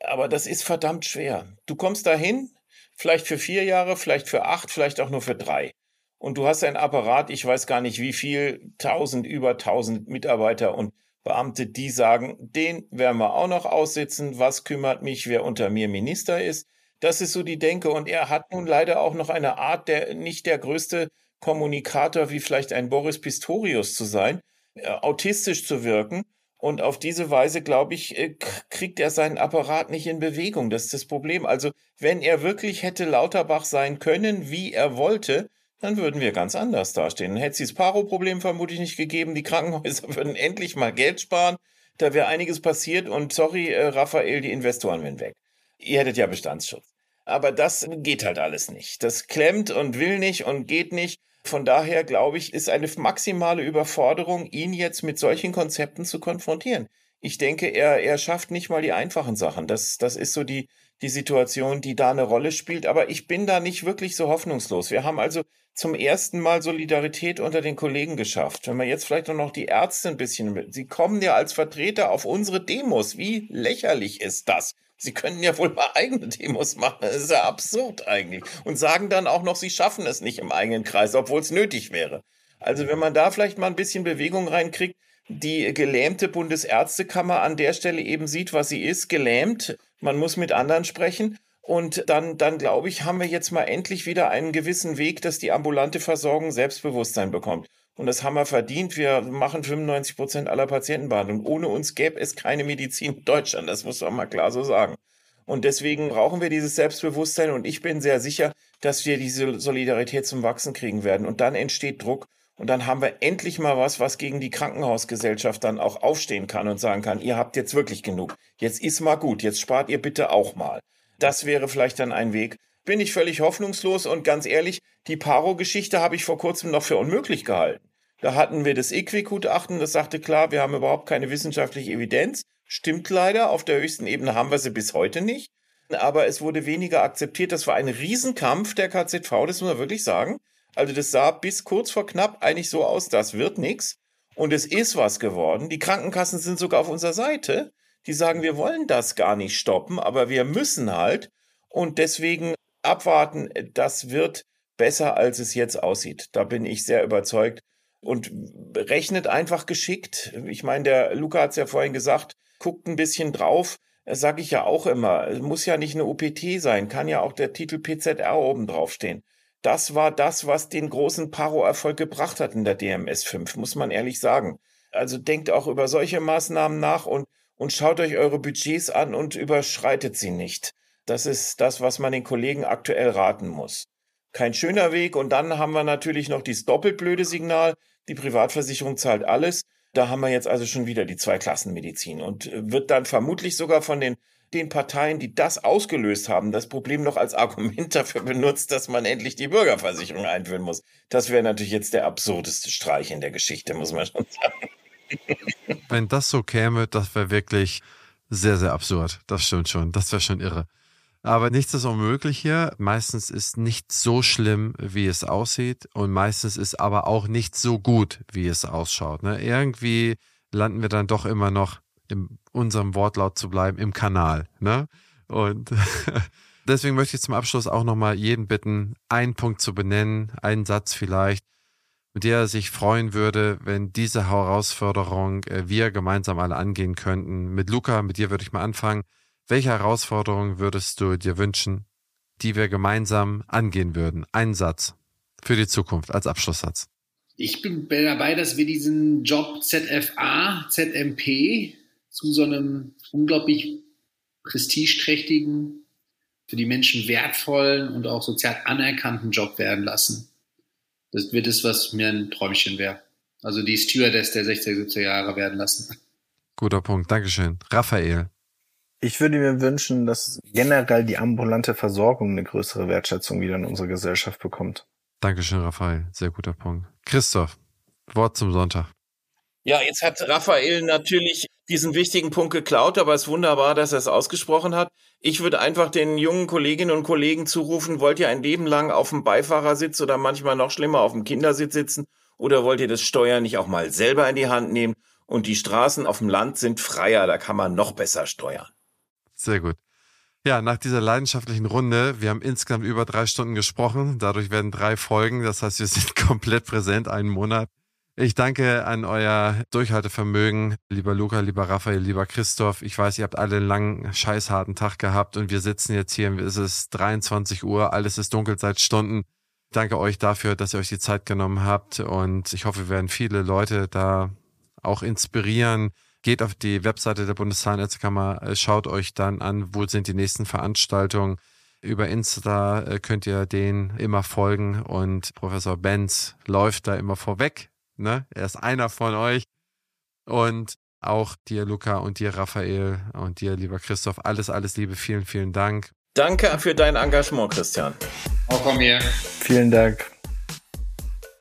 aber das ist verdammt schwer. Du kommst dahin, vielleicht für vier Jahre, vielleicht für acht, vielleicht auch nur für drei. Und du hast einen Apparat, ich weiß gar nicht wie viel, tausend, über tausend Mitarbeiter und Beamte, die sagen, den werden wir auch noch aussitzen. Was kümmert mich, wer unter mir Minister ist? Das ist so die Denke. Und er hat nun leider auch noch eine Art, der nicht der größte Kommunikator wie vielleicht ein Boris Pistorius zu sein, äh, autistisch zu wirken. Und auf diese Weise, glaube ich, äh, kriegt er seinen Apparat nicht in Bewegung. Das ist das Problem. Also, wenn er wirklich hätte Lauterbach sein können, wie er wollte, dann würden wir ganz anders dastehen. Dann hätte es dieses Paro-Problem vermutlich nicht gegeben. Die Krankenhäuser [LAUGHS] würden endlich mal Geld sparen. Da wäre einiges passiert. Und sorry, äh, Raphael, die Investoren wären weg. Ihr hättet ja Bestandsschutz. Aber das geht halt alles nicht. Das klemmt und will nicht und geht nicht. Von daher glaube ich, ist eine maximale Überforderung, ihn jetzt mit solchen Konzepten zu konfrontieren. Ich denke, er, er schafft nicht mal die einfachen Sachen. Das, das ist so die, die Situation, die da eine Rolle spielt. Aber ich bin da nicht wirklich so hoffnungslos. Wir haben also zum ersten Mal Solidarität unter den Kollegen geschafft. Wenn man jetzt vielleicht noch die Ärzte ein bisschen, sie kommen ja als Vertreter auf unsere Demos. Wie lächerlich ist das? Sie können ja wohl mal eigene Demos machen. Das ist ja absurd eigentlich. Und sagen dann auch noch, sie schaffen es nicht im eigenen Kreis, obwohl es nötig wäre. Also wenn man da vielleicht mal ein bisschen Bewegung reinkriegt, die gelähmte Bundesärztekammer an der Stelle eben sieht, was sie ist, gelähmt. Man muss mit anderen sprechen. Und dann, dann glaube ich, haben wir jetzt mal endlich wieder einen gewissen Weg, dass die ambulante Versorgung Selbstbewusstsein bekommt. Und das haben wir verdient. Wir machen 95 Prozent aller Patientenbehandlung. Ohne uns gäbe es keine Medizin in Deutschland. Das muss man mal klar so sagen. Und deswegen brauchen wir dieses Selbstbewusstsein. Und ich bin sehr sicher, dass wir diese Solidarität zum Wachsen kriegen werden. Und dann entsteht Druck. Und dann haben wir endlich mal was, was gegen die Krankenhausgesellschaft dann auch aufstehen kann und sagen kann, ihr habt jetzt wirklich genug. Jetzt ist mal gut. Jetzt spart ihr bitte auch mal. Das wäre vielleicht dann ein Weg bin ich völlig hoffnungslos und ganz ehrlich, die Paro-Geschichte habe ich vor kurzem noch für unmöglich gehalten. Da hatten wir das EQI-Gutachten, das sagte klar, wir haben überhaupt keine wissenschaftliche Evidenz. Stimmt leider, auf der höchsten Ebene haben wir sie bis heute nicht. Aber es wurde weniger akzeptiert. Das war ein Riesenkampf der KZV, das muss man wirklich sagen. Also das sah bis kurz vor knapp eigentlich so aus, das wird nichts. Und es ist was geworden. Die Krankenkassen sind sogar auf unserer Seite. Die sagen, wir wollen das gar nicht stoppen, aber wir müssen halt. Und deswegen abwarten, das wird besser, als es jetzt aussieht. Da bin ich sehr überzeugt. Und rechnet einfach geschickt. Ich meine, der Luca hat es ja vorhin gesagt, guckt ein bisschen drauf. Das sage ich ja auch immer. Es muss ja nicht eine UPT sein, kann ja auch der Titel PZR oben draufstehen. Das war das, was den großen Paro-Erfolg gebracht hat in der DMS 5, muss man ehrlich sagen. Also denkt auch über solche Maßnahmen nach und, und schaut euch eure Budgets an und überschreitet sie nicht. Das ist das, was man den Kollegen aktuell raten muss. Kein schöner Weg. Und dann haben wir natürlich noch dieses doppelt blöde Signal. Die Privatversicherung zahlt alles. Da haben wir jetzt also schon wieder die Zweiklassenmedizin und wird dann vermutlich sogar von den, den Parteien, die das ausgelöst haben, das Problem noch als Argument [LAUGHS] dafür benutzt, dass man endlich die Bürgerversicherung einführen muss. Das wäre natürlich jetzt der absurdeste Streich in der Geschichte, muss man schon sagen.
Wenn das so käme, das wäre wirklich sehr, sehr absurd. Das stimmt schon. Das wäre schon irre. Aber nichts ist unmöglich hier. Meistens ist nicht so schlimm, wie es aussieht. Und meistens ist aber auch nicht so gut, wie es ausschaut. Ne? Irgendwie landen wir dann doch immer noch, in unserem Wortlaut zu bleiben, im Kanal. Ne? Und [LAUGHS] deswegen möchte ich zum Abschluss auch nochmal jeden bitten, einen Punkt zu benennen, einen Satz vielleicht, mit der er sich freuen würde, wenn diese Herausforderung äh, wir gemeinsam alle angehen könnten. Mit Luca, mit dir würde ich mal anfangen. Welche Herausforderung würdest du dir wünschen, die wir gemeinsam angehen würden? Ein Satz für die Zukunft als Abschlusssatz.
Ich bin dabei, dass wir diesen Job ZFA, ZMP zu so einem unglaublich prestigeträchtigen, für die Menschen wertvollen und auch sozial anerkannten Job werden lassen. Das wird es, was mir ein Träumchen wäre. Also die Stewardess der 60er, 70er Jahre werden lassen.
Guter Punkt. Dankeschön. Raphael.
Ich würde mir wünschen, dass generell die ambulante Versorgung eine größere Wertschätzung wieder in unserer Gesellschaft bekommt.
Dankeschön, Raphael. Sehr guter Punkt. Christoph, Wort zum Sonntag.
Ja, jetzt hat Raphael natürlich diesen wichtigen Punkt geklaut, aber es ist wunderbar, dass er es ausgesprochen hat. Ich würde einfach den jungen Kolleginnen und Kollegen zurufen, wollt ihr ein Leben lang auf dem Beifahrersitz oder manchmal noch schlimmer auf dem Kindersitz sitzen oder wollt ihr das Steuer nicht auch mal selber in die Hand nehmen? Und die Straßen auf dem Land sind freier, da kann man noch besser steuern.
Sehr gut. Ja, nach dieser leidenschaftlichen Runde, wir haben insgesamt über drei Stunden gesprochen, dadurch werden drei Folgen, das heißt, wir sind [LAUGHS] komplett präsent einen Monat. Ich danke an euer Durchhaltevermögen, lieber Luca, lieber Raphael, lieber Christoph. Ich weiß, ihr habt alle einen langen, scheißharten Tag gehabt und wir sitzen jetzt hier, es ist 23 Uhr, alles ist dunkel seit Stunden. danke euch dafür, dass ihr euch die Zeit genommen habt und ich hoffe, wir werden viele Leute da auch inspirieren. Geht auf die Webseite der Bundeszahnärztekammer, schaut euch dann an, wo sind die nächsten Veranstaltungen. Über Insta äh, könnt ihr den immer folgen und Professor Benz läuft da immer vorweg Ne? Er ist einer von euch. Und auch dir, Luca, und dir, Raphael, und dir, lieber Christoph, alles, alles Liebe. Vielen, vielen Dank.
Danke für dein Engagement, Christian.
Auch von mir.
Vielen Dank.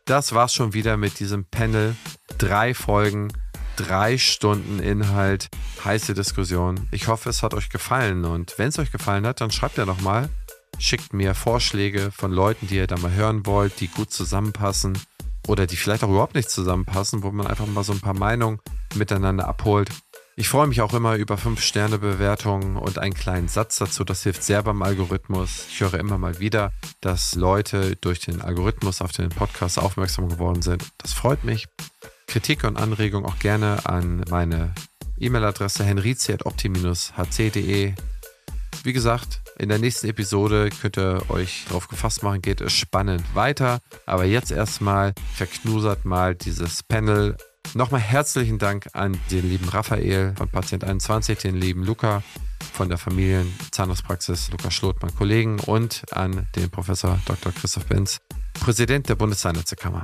Das war's schon wieder mit diesem Panel. Drei Folgen, drei Stunden Inhalt, heiße Diskussion. Ich hoffe, es hat euch gefallen. Und wenn es euch gefallen hat, dann schreibt ja nochmal. Schickt mir Vorschläge von Leuten, die ihr da mal hören wollt, die gut zusammenpassen oder die vielleicht auch überhaupt nicht zusammenpassen, wo man einfach mal so ein paar Meinungen miteinander abholt. Ich freue mich auch immer über 5-Sterne-Bewertungen und einen kleinen Satz dazu. Das hilft sehr beim Algorithmus. Ich höre immer mal wieder, dass Leute durch den Algorithmus auf den Podcast aufmerksam geworden sind. Das freut mich. Kritik und Anregung auch gerne an meine E-Mail-Adresse henrizi.opti-hc.de. Wie gesagt, in der nächsten Episode könnt ihr euch darauf gefasst machen, geht es spannend weiter. Aber jetzt erstmal verknusert mal dieses Panel. Nochmal herzlichen Dank an den lieben Raphael von Patient 21, den lieben Luca von der Familienzahnarztpraxis Lukas Schlotmann Kollegen und an den Professor Dr. Christoph Benz, Präsident der Bundeszahnärztekammer.